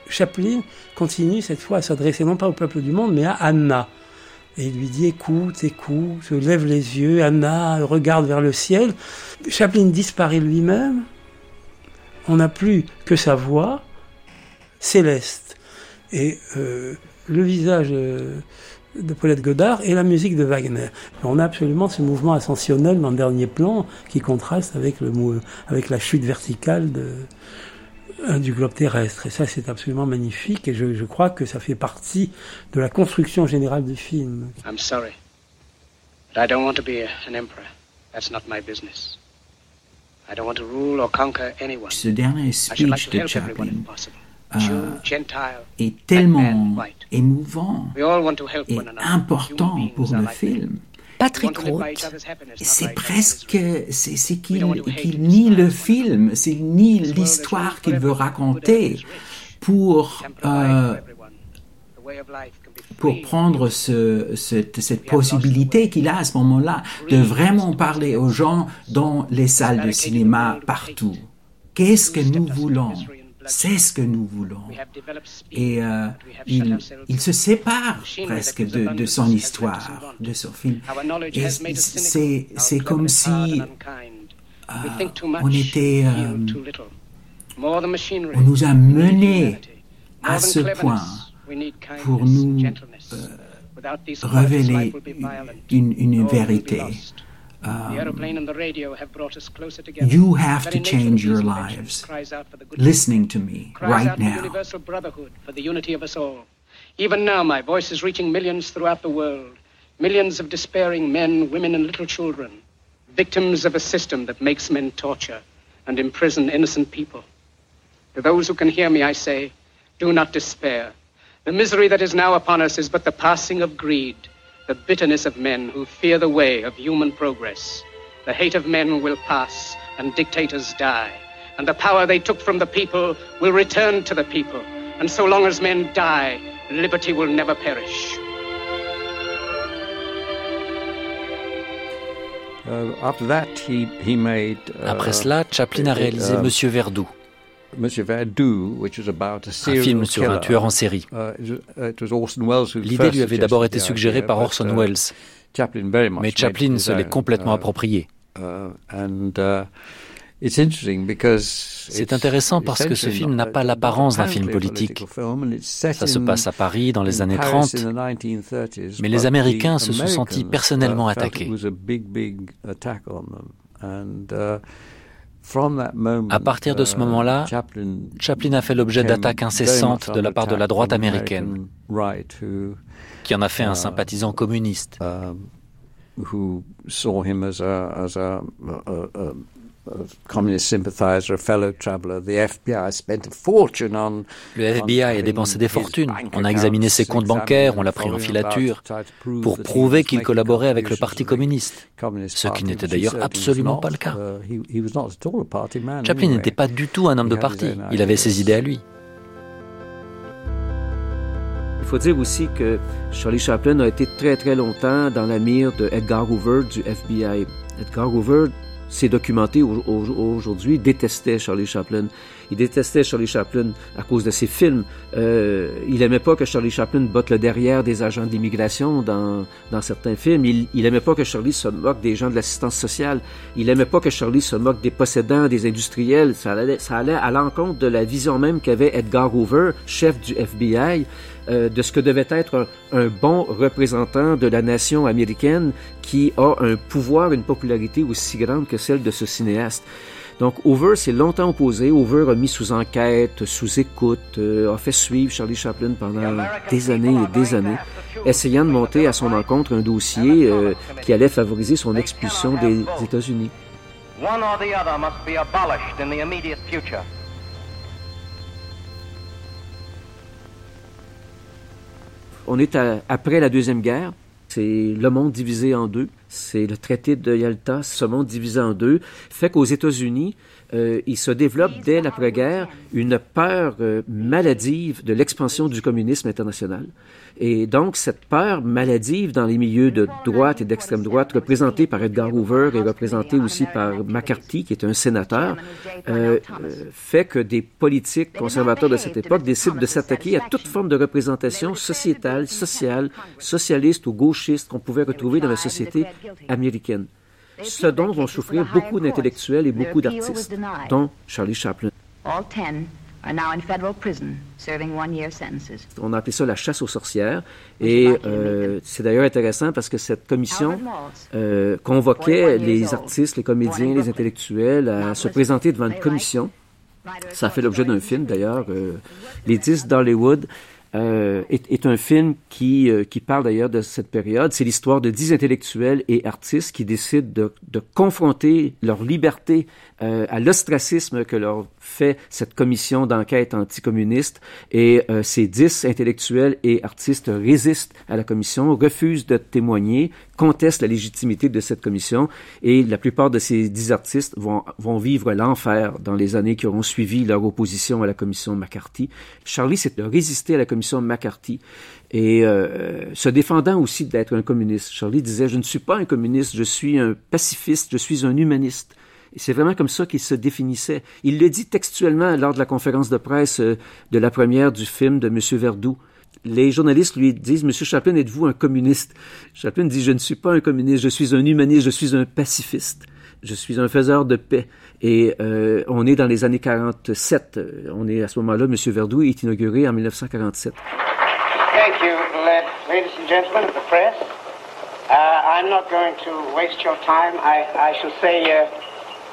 Chaplin continue cette fois à s'adresser non pas au peuple du monde, mais à Anna. Et il lui dit écoute, écoute, lève les yeux, Anna regarde vers le ciel. Chaplin disparaît lui-même. On n'a plus que sa voix céleste. Et euh, le visage euh, de Paulette Godard et la musique de Wagner. on a absolument ce mouvement ascensionnel dans le dernier plan qui contraste avec, la chute verticale de, du globe terrestre. Et ça, c'est absolument magnifique. Et je, je, crois que ça fait partie de la construction générale du film. I'm sorry. But I don't want to be an emperor. That's not my business. I don't want to rule or conquer anyone. Ce dernier speech de Chaplin euh, est tellement émouvant et important pour le film Patrick Roth. C'est presque, c'est qu'il nie le film, c'est nie l'histoire qu'il veut raconter pour euh, pour prendre ce, cette, cette possibilité qu'il a à ce moment-là de vraiment parler aux gens dans les salles de cinéma partout. Qu'est-ce que nous voulons? C'est ce que nous voulons. Et euh, il, il, se sépare presque de, de, son histoire, de son film. C'est, c'est comme si euh, on était... Euh, on nous a menés à ce point pour nous révéler une, une vérité. Um, the aeroplane and the radio have brought us closer together. you have to change your lives. Listening to me right now. universal brotherhood for the unity of us all. Even now, my voice is reaching millions throughout the world. Millions of despairing men, women, and little children, victims of a system that makes men torture and imprison innocent people. To those who can hear me, I say, do not despair. The misery that is now upon us is but the passing of greed the bitterness of men who fear the way of human progress. The hate of men will pass and dictators die, and the power they took from the people will return to the people. And so long as men die, liberty will never perish. Uh, after that, he, he made, uh, Après cela, Chaplin a réalisé uh, Monsieur Verdoux, un film sur un tueur en série. Uh, L'idée lui avait d'abord été suggérée par Orson uh, Welles, mais Chaplin se l'est complètement uh, approprié. C'est intéressant parce que ce film n'a pas l'apparence d'un film politique. Ça se passe à Paris dans les années 30, mais les Américains se sont sentis personnellement attaqués. À partir de ce uh, moment-là, Chaplin a fait l'objet d'attaques incessantes de la part de la droite américaine, qui en a fait un uh, sympathisant communiste. Le FBI a dépensé des fortunes. On a examiné ses comptes bancaires, on l'a pris en filature pour prouver qu'il collaborait avec le Parti communiste, ce qui n'était d'ailleurs absolument pas le cas. Chaplin n'était pas du tout un homme de parti. Il avait ses idées à lui. Il faut dire aussi que Charlie Chaplin a été très très longtemps dans la mire de Edgar Hoover du FBI. Edgar Hoover c'est documenté aujourd'hui, détestait Charlie Chaplin. Il détestait Charlie Chaplin à cause de ses films. Euh, il aimait pas que Charlie Chaplin botte le derrière des agents d'immigration dans, dans certains films. Il, il aimait pas que Charlie se moque des gens de l'assistance sociale. Il aimait pas que Charlie se moque des possédants, des industriels. Ça allait, ça allait à l'encontre de la vision même qu'avait Edgar Hoover, chef du FBI. Euh, de ce que devait être un, bon représentant de la nation américaine qui a un pouvoir, une popularité aussi grande que celle de ce cinéaste. Donc Hoover s'est longtemps opposé. Hoover a mis sous enquête, sous écoute, euh, a fait suivre Charlie Chaplin pendant des années et des années, essayant de monter à son encontre un dossier euh, qui allait favoriser son expulsion des États-Unis. On est après la Deuxième Guerre. C'est le monde divisé en deux. C'est le traité de Yalta, ce monde divisé en deux, fait qu'aux États-Unis, euh, il se développe dès l'après-guerre une peur euh, maladive de l'expansion du communisme international. Et donc, cette peur maladive dans les milieux de droite et d'extrême droite, représentée par Edgar Hoover et représentée aussi par McCarthy, qui est un sénateur, euh, fait que des politiques conservateurs de cette époque décident de s'attaquer à toute forme de représentation sociétale, sociale, socialiste ou gauchiste qu'on pouvait retrouver dans la société américaine ce dont vont souffrir beaucoup d'intellectuels et beaucoup d'artistes, dont Charlie Chaplin. On a appelé ça la chasse aux sorcières. Et euh, c'est d'ailleurs intéressant parce que cette commission euh, convoquait les artistes, les comédiens, les intellectuels à se présenter devant une commission. Ça a fait l'objet d'un film d'ailleurs, euh, Les 10 d'Hollywood. Euh, est, un film qui, euh, qui parle d'ailleurs de cette période. C'est l'histoire de dix intellectuels et artistes qui décident de, de confronter leur liberté euh, à l'ostracisme que leur fait cette commission d'enquête anticommuniste. Et ces dix intellectuels et artistes résistent à la commission, refusent de témoigner, contestent la légitimité de cette commission. Et la plupart de ces dix artistes vont, vont vivre l'enfer dans les années qui auront suivi leur opposition à la commission McCarthy. Charlie s'est résisté à la commission McCarthy et euh, se défendant aussi d'être un communiste. Charlie disait, je ne suis pas un communiste, je suis un pacifiste, je suis un humaniste. C'est vraiment comme ça qu'il se définissait. Il le dit textuellement lors de la conférence de presse euh, de la première du film de M. Verdoux. Les journalistes lui disent, Monsieur Chaplin, êtes-vous un communiste? Chaplin dit, je ne suis pas un communiste, je suis un humaniste, je suis un pacifiste. Je suis un faiseur de paix. Et euh, on est dans les années 47. On est à ce moment-là, M. Verdoux est inauguré en 1947. Thank you, ladies and gentlemen of the press. Uh, I'm not going to waste your time. I, uh,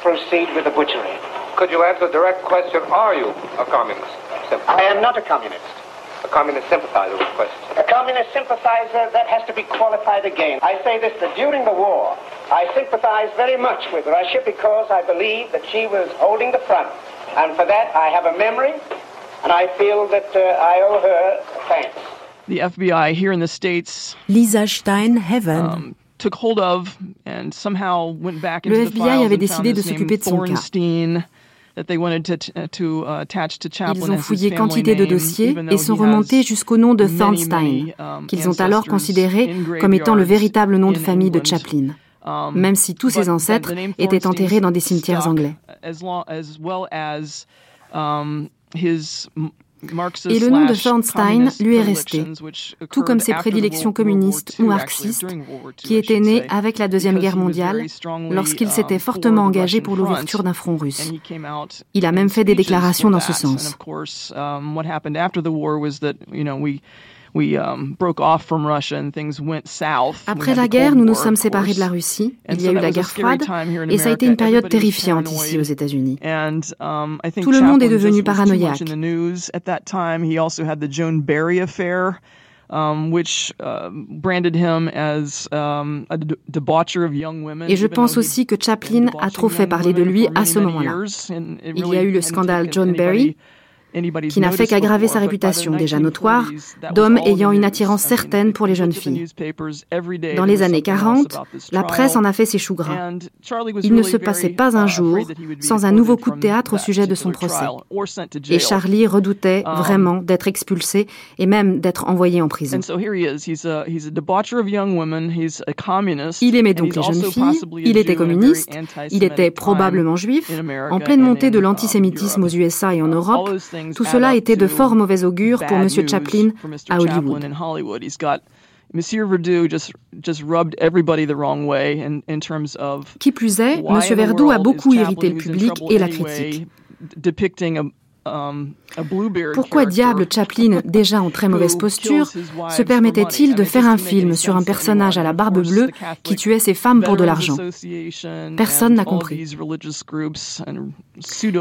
proceed with the butchery. Could you answer the direct question, are you a communist? I am not a communist. A communist sympathizer with question. A communist sympathizer, that has to be qualified again. I say this, that during the war, I sympathized very much with Russia because I believe that she was holding the front. And for that, I have a memory, and I feel that uh, I owe her thanks. The FBI here in the States. Lisa Stein, Heaven. Um, took hold of and somehow went back into Le FBI avait décidé de s'occuper de son cas. Uh, Ils ont fouillé quantité de dossiers et sont remontés jusqu'au nom de Thornstein, um, qu'ils ont alors considéré comme étant le véritable nom de famille de Chaplin, um, même si tous ses ancêtres étaient enterrés dans des cimetières anglais. Et le nom de Thornstein lui est resté, tout comme ses prédilections communistes ou marxistes, qui étaient nées avec la Deuxième Guerre mondiale, lorsqu'il s'était fortement engagé pour l'ouverture d'un front russe. Il a même fait des déclarations dans ce sens. Um, Après la guerre, nous nous sommes séparés de la Russie. Il y a eu la guerre froide et ça a été une période terrifiante ici aux États-Unis. Um, Tout le monde est devenu paranoïaque. Et je pense aussi que Chaplin a trop fait parler de lui à ce moment-là. Il y a eu le scandale John Barry qui n'a fait qu'aggraver sa réputation déjà notoire d'homme ayant une attirance certaine pour les jeunes filles. Dans les années 40, la presse en a fait ses choux gras. Il ne se passait pas un jour sans un nouveau coup de théâtre au sujet de son procès. Et Charlie redoutait vraiment d'être expulsé et même d'être envoyé en prison. Il aimait donc les jeunes filles, il était communiste, il était probablement juif, en pleine montée de l'antisémitisme aux USA et en Europe. Tout cela était de fort mauvais augure pour M. Chaplin à Hollywood. Qui plus est, M. Verdoux a beaucoup irrité le public et la critique. Pourquoi diable Chaplin, déjà en très mauvaise posture, se permettait-il de faire un film sur un personnage à la barbe bleue qui tuait ses femmes pour de l'argent Personne n'a compris.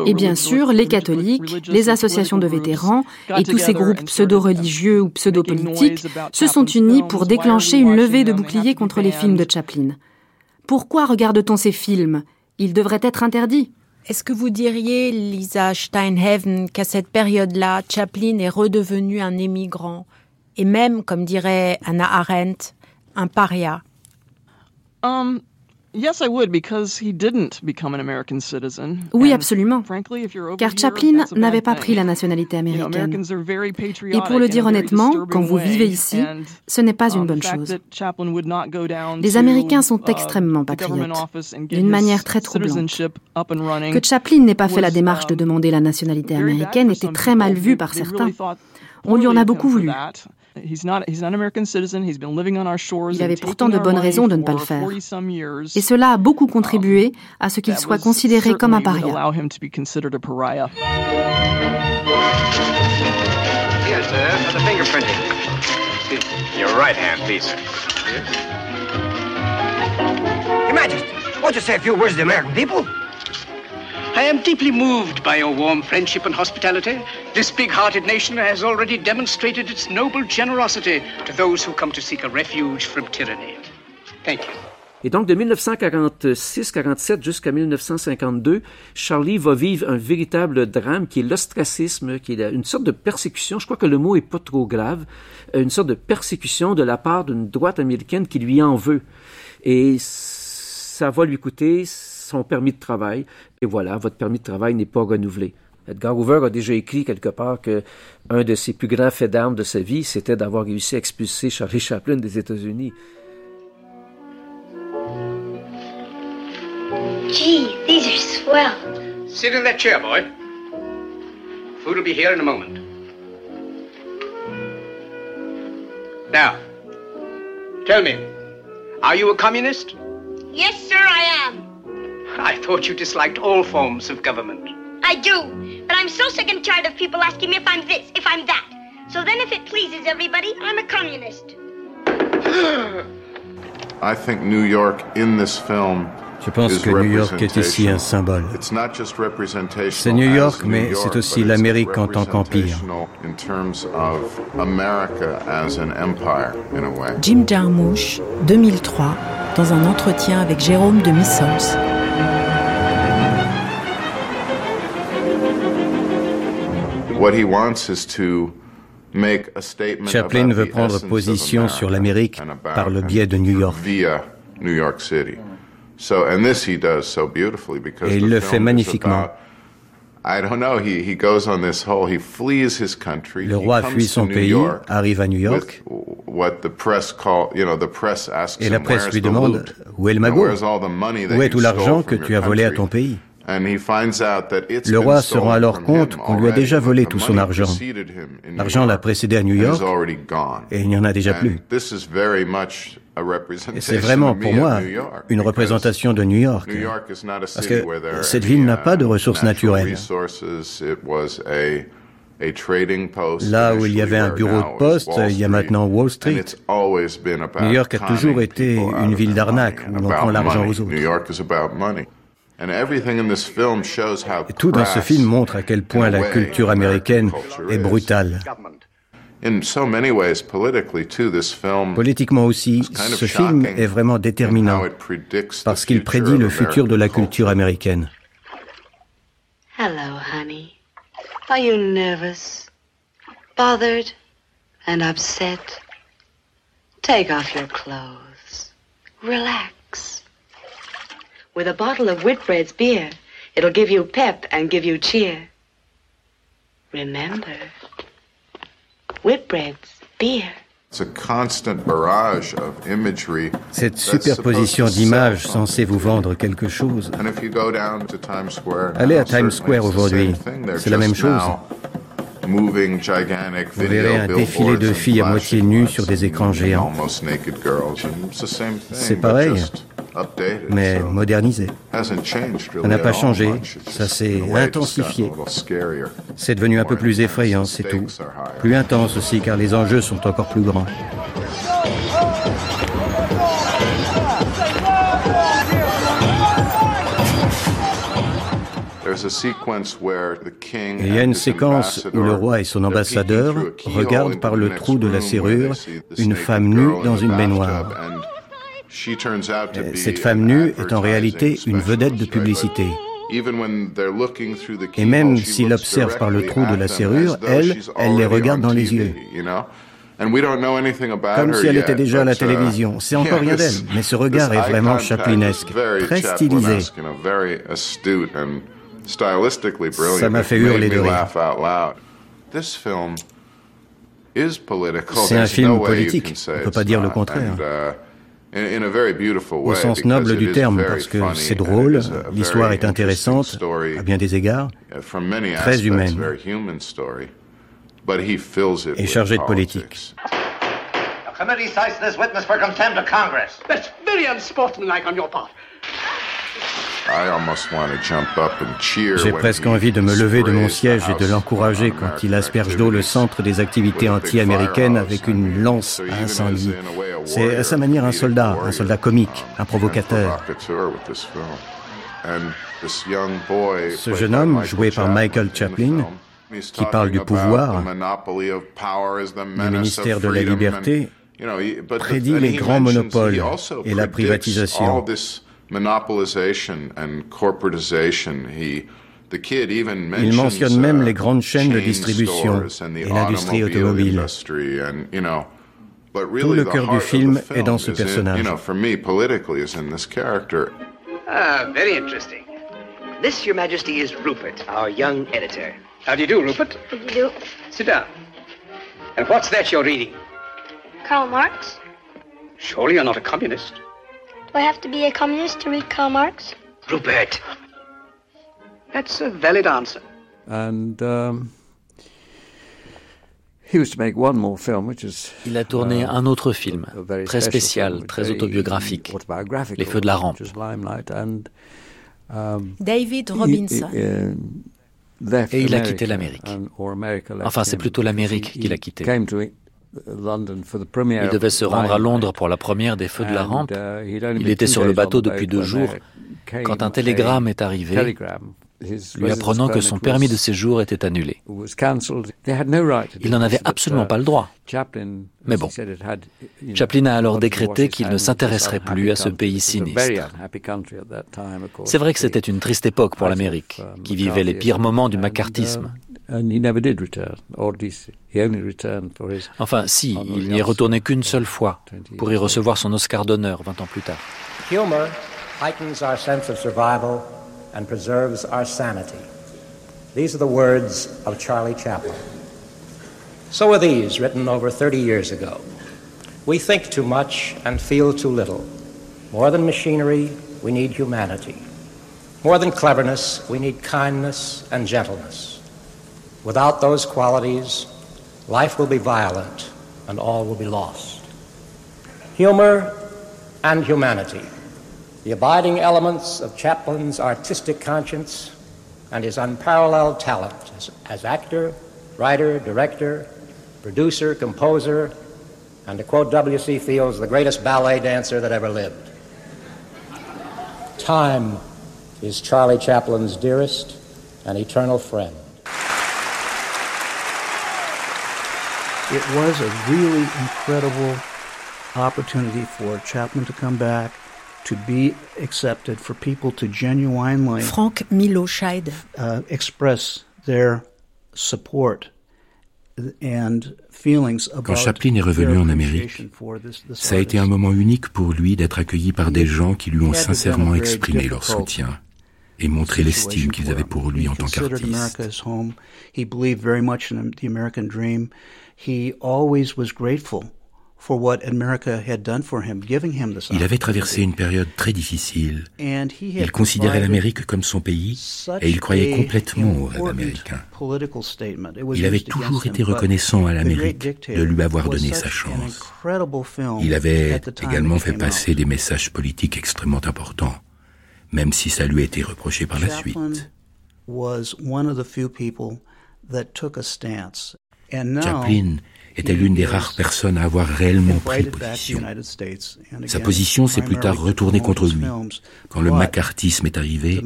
Et bien sûr, les catholiques, les associations de vétérans et tous ces groupes pseudo-religieux ou pseudo-politiques se sont unis pour déclencher une levée de boucliers contre les films de Chaplin. Pourquoi regarde-t-on ces films? Ils devraient être interdits. Est-ce que vous diriez, Lisa Steinhaven, qu'à cette période-là, Chaplin est redevenu un émigrant et même, comme dirait Anna Arendt, un paria? Um, oui, absolument. Car Chaplin n'avait pas pris la nationalité américaine. Et pour le dire honnêtement, quand vous vivez ici, ce n'est pas une um, bonne chose. Les Américains sont uh, extrêmement patriotes, d'une manière très troublante. Que Chaplin n'ait pas fait la démarche de demander la nationalité américaine était très mal vu par certains. On lui en a beaucoup voulu. Il avait pourtant de bonnes raisons de ne pas le faire. Et cela a beaucoup contribué à ce qu'il soit considéré comme un paria. Yes, sir, for the fingerprinting. Your right hand, please. Your Majesty, won't you say a few words to the American people? I am deeply moved by your warm friendship and hospitality. This big-hearted nation has already demonstrated its noble generosity to those who come to seek a refuge from tyranny. Thank you. Et donc, de 1946-47 jusqu'à 1952, Charlie va vivre un véritable drame qui est l'ostracisme, qui est une sorte de persécution. Je crois que le mot est pas trop grave. Une sorte de persécution de la part d'une droite américaine qui lui en veut. Et ça va lui coûter son permis de travail. Et voilà, votre permis de travail n'est pas renouvelé. Edgar Hoover a déjà écrit quelque part que un de ses plus grands faits d'armes de sa vie, c'était d'avoir réussi à expulser Charlie Chaplin des États-Unis. Gee, these are swell. Sit in that chair, boy. Food will be here in a moment. Now, tell me, are you a communist? Yes, sir, I am. I thought you disliked all forms of government. I do, but I'm so sick and tired of people asking me if I'm this, if I'm that. So then, if it pleases everybody, I'm a communist. I think New York in this film Je pense que New York est ici un symbole? C'est New York, mais c'est aussi l'Amérique en tant qu'empire. Jim Jarmusch, 2003, dans un entretien avec Jérôme de Missens. Chaplin veut prendre position sur l'Amérique par le biais de New York. Et il le fait magnifiquement. Le roi fuit son pays, arrive à New York, et la presse lui demande Où est le magot? Où est tout l'argent que tu as volé à ton pays? Le roi se rend alors compte qu'on lui a déjà volé tout son argent. L'argent l'a précédé à New York et il n'y en a déjà plus. Et c'est vraiment pour moi une représentation de New York. Parce que cette ville n'a pas de ressources naturelles. Là où il y avait un bureau de poste, il y a maintenant Wall Street. New York a toujours été une ville d'arnaque où l'on prend l'argent aux autres. Et tout dans ce film montre à quel point la culture américaine est brutale. Politiquement aussi, ce film est vraiment déterminant parce qu'il prédit le futur de la culture américaine. Hello, honey. Are you nervous, bothered, and upset? Take off your clothes. Relax. With a bottle of Whitbread's beer, it'll give you pep and give you cheer. Remember, Whitbread's beer. Cette superposition d'images censée vous vendre quelque chose. Allez à Times Square aujourd'hui, c'est la même chose. Vous verrez un défilé de filles à moitié nues sur des écrans géants. C'est pareil, mais modernisé. Ça n'a pas changé, ça s'est intensifié. C'est devenu un peu plus effrayant, c'est tout. Plus intense aussi, car les enjeux sont encore plus grands. il y a une séquence où le roi et son ambassadeur regardent par le trou de la serrure une femme nue dans une baignoire. Cette femme nue est en réalité une vedette de publicité. Et même s'il observe par le trou de la serrure, elle, elle les regarde dans les yeux. Comme si elle était déjà à la télévision. C'est encore rien d'elle, mais ce regard est vraiment chaplinesque, très stylisé. Ça m'a fait hurler de rire. C'est un film politique, on ne peut pas dire le contraire. Au sens noble du terme, parce que c'est drôle, l'histoire est intéressante, à bien des égards, très humaine, et chargée de politique. committee cites this witness for contempt of Congress. That's very unsportsmanlike on your part. J'ai presque envie de me lever de mon siège et de l'encourager quand il asperge d'eau le centre des activités anti-américaines avec une lance à incendie. C'est à sa manière un soldat, un soldat comique, un provocateur. Ce jeune homme, joué par Michael Chaplin, qui parle du pouvoir, du ministère de la liberté, prédit les grands monopoles et la privatisation. Il mentionne même les grandes chaînes de distribution et l'industrie automobile. Tout le cœur du film est dans ce personnage. Ah, very interesting. This, Your Majesty, is Rupert, our young editor. How do you do, Rupert? How do you do? Sit down. And what's that you're reading? Karl Marx. Surely you're not a communist. Do I have to be a communist to read Karl Marx? Rupert. That's a valid answer. And um, he was to make one more film, which is, Il a tourné uh, un autre film, très spécial, très autobiographique, Les Feux de la Rampe. And, um, David Robinson. He, uh, Et il a quitté l'Amérique. Enfin, c'est plutôt l'Amérique qu'il a quitté. Il devait se rendre à Londres pour la première des Feux de la Rampe. Uh, il était sur le bateau depuis deux jours quand un télégramme est arrivé lui apprenant que son permis de séjour était annulé. Il n'en avait absolument uh, pas le droit. Mais bon, Chaplin a alors décrété qu'il ne s'intéresserait plus à ce pays sinistre. C'est vrai que c'était une triste époque pour l'Amérique, um, qui vivait les pires moments du macartisme. Enfin, si, il n'y est retourné qu'une seule fois pour y recevoir son Oscar d'honneur 20 ans plus tard. Humor heightens our sense of survival and preserves our sanity. These are the words of Charlie Chaplin. So are these, written over 30 years ago. We think too much and feel too little. More than machinery, we need humanity. More than cleverness, we need kindness and gentleness. Without those qualities, life will be violent and all will be lost. Humor and humanity, the abiding elements of Chaplin's artistic conscience and his unparalleled talent as, as actor, writer, director, producer, composer, and to quote W.C. Fields, the greatest ballet dancer that ever lived. Time is Charlie Chaplin's dearest and eternal friend. It was a really incredible opportunity for Chapman to come back, to be accepted, for people to genuinely Frank Milo Scheid. uh, express their support quand Chaplin est revenu en Amérique, ça a été un moment unique pour lui d'être accueilli par des gens qui lui ont sincèrement exprimé leur soutien et montré l'estime qu'ils avaient pour lui en tant qu'artiste. Il avait traversé une période très difficile. Il considérait l'Amérique comme son pays et il croyait complètement au rêve américain. Il avait toujours été reconnaissant à l'Amérique de lui avoir donné sa chance. Il avait également fait passer des messages politiques extrêmement importants, même si ça lui a été reproché par la suite. Chaplin était l'une des rares personnes à avoir réellement pris position. Sa position s'est plus tard retournée contre lui quand le macartisme est arrivé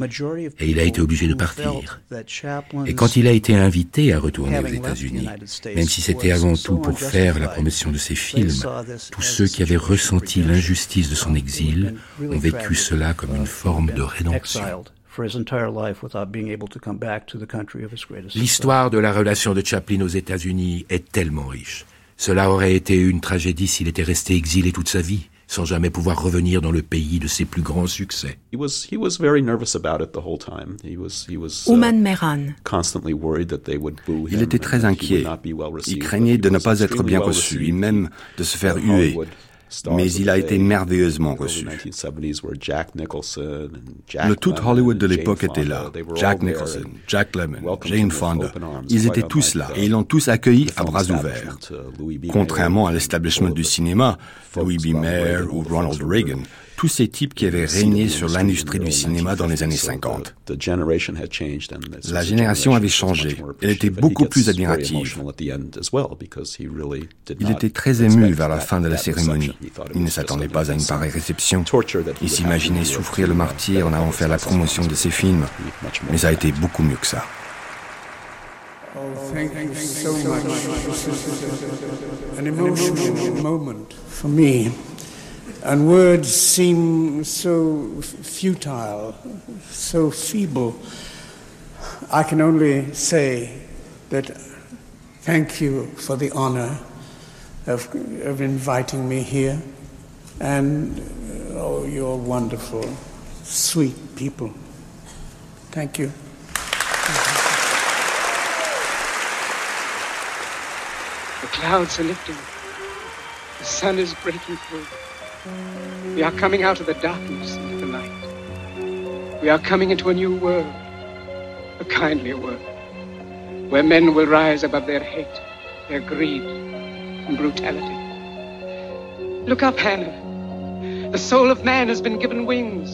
et il a été obligé de partir. Et quand il a été invité à retourner aux États-Unis, même si c'était avant tout pour faire la promotion de ses films, tous ceux qui avaient ressenti l'injustice de son exil ont vécu cela comme une forme de rédemption. L'histoire de la relation de Chaplin aux États-Unis est tellement riche. Cela aurait été une tragédie s'il était resté exilé toute sa vie, sans jamais pouvoir revenir dans le pays de ses plus grands succès. Ouman Meran. Il était très inquiet. Il craignait de ne pas être bien reçu, et même de se faire huer mais il a été merveilleusement reçu. Le tout Hollywood de l'époque était là. Jack Nicholson, Jack Lemmon, Jane Fonda. Ils étaient tous là et ils l'ont tous accueilli à bras ouverts. Contrairement à l'establishment du cinéma, Louis B. Mayer ou Ronald Reagan, tous ces types qui avaient régné sur l'industrie du cinéma dans les années 50. La génération avait changé. Elle était beaucoup plus admirative. Il était très ému vers la fin de la cérémonie. Il ne s'attendait pas à une pareille réception. Il s'imaginait souffrir le martyr en allant faire la promotion de ses films. Mais ça a été beaucoup mieux que ça. And words seem so futile, so feeble. I can only say that thank you for the honor of, of inviting me here. And oh, you're wonderful, sweet people. Thank you. The clouds are lifting. The sun is breaking through. We are coming out of the darkness into the night. We are coming into a new world, a kindlier world, where men will rise above their hate, their greed, and brutality. Look up, Hannah. The soul of man has been given wings,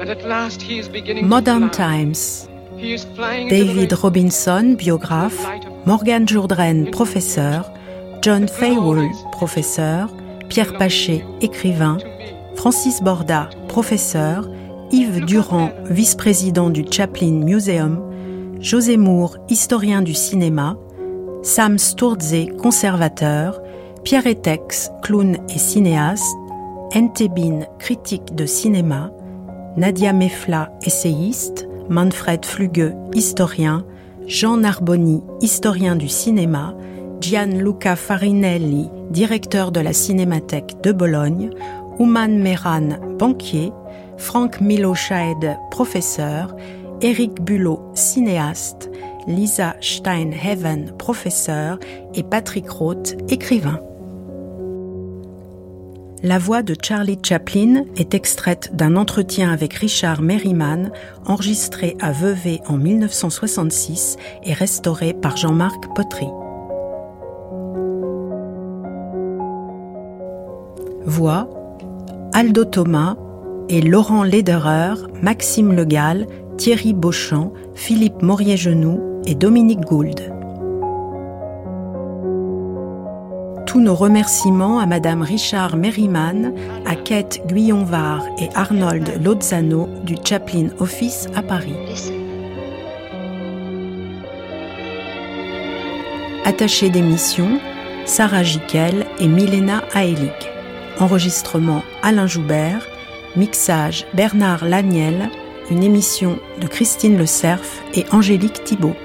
and at last he is beginning Modern to fly. Times. David Robinson, biographe, Morgan Jourdrain, professeur, John Faywool, professeur, Pierre Paché, écrivain, Francis Borda, professeur, Yves Durand, vice-président du Chaplin Museum, José Moore, historien du cinéma, Sam Sturze, conservateur, Pierre Etex, clown et cinéaste, Entebin, critique de cinéma, Nadia Mefla, essayiste, Manfred Fluge, historien, Jean Narboni, historien du cinéma, Gianluca Farinelli, directeur de la Cinémathèque de Bologne, Ouman Meran, banquier, Frank Miloschaed, professeur, Eric Bulot, cinéaste, Lisa Steinheven, professeur, et Patrick Roth, écrivain. La voix de Charlie Chaplin est extraite d'un entretien avec Richard Merriman, enregistré à Vevey en 1966 et restauré par Jean-Marc Potry. Voix Aldo Thomas et Laurent Lederer, Maxime Legal, Thierry Beauchamp, Philippe Maurier-Genoux et Dominique Gould. Tous nos remerciements à Madame Richard Merriman, à Kate Guyon-Var et Arnold Lozano du Chaplin Office à Paris. Attaché d'émission, Sarah Jiquel et Milena Aelig. Enregistrement Alain Joubert, mixage Bernard Laniel, une émission de Christine Le Cerf et Angélique Thibault.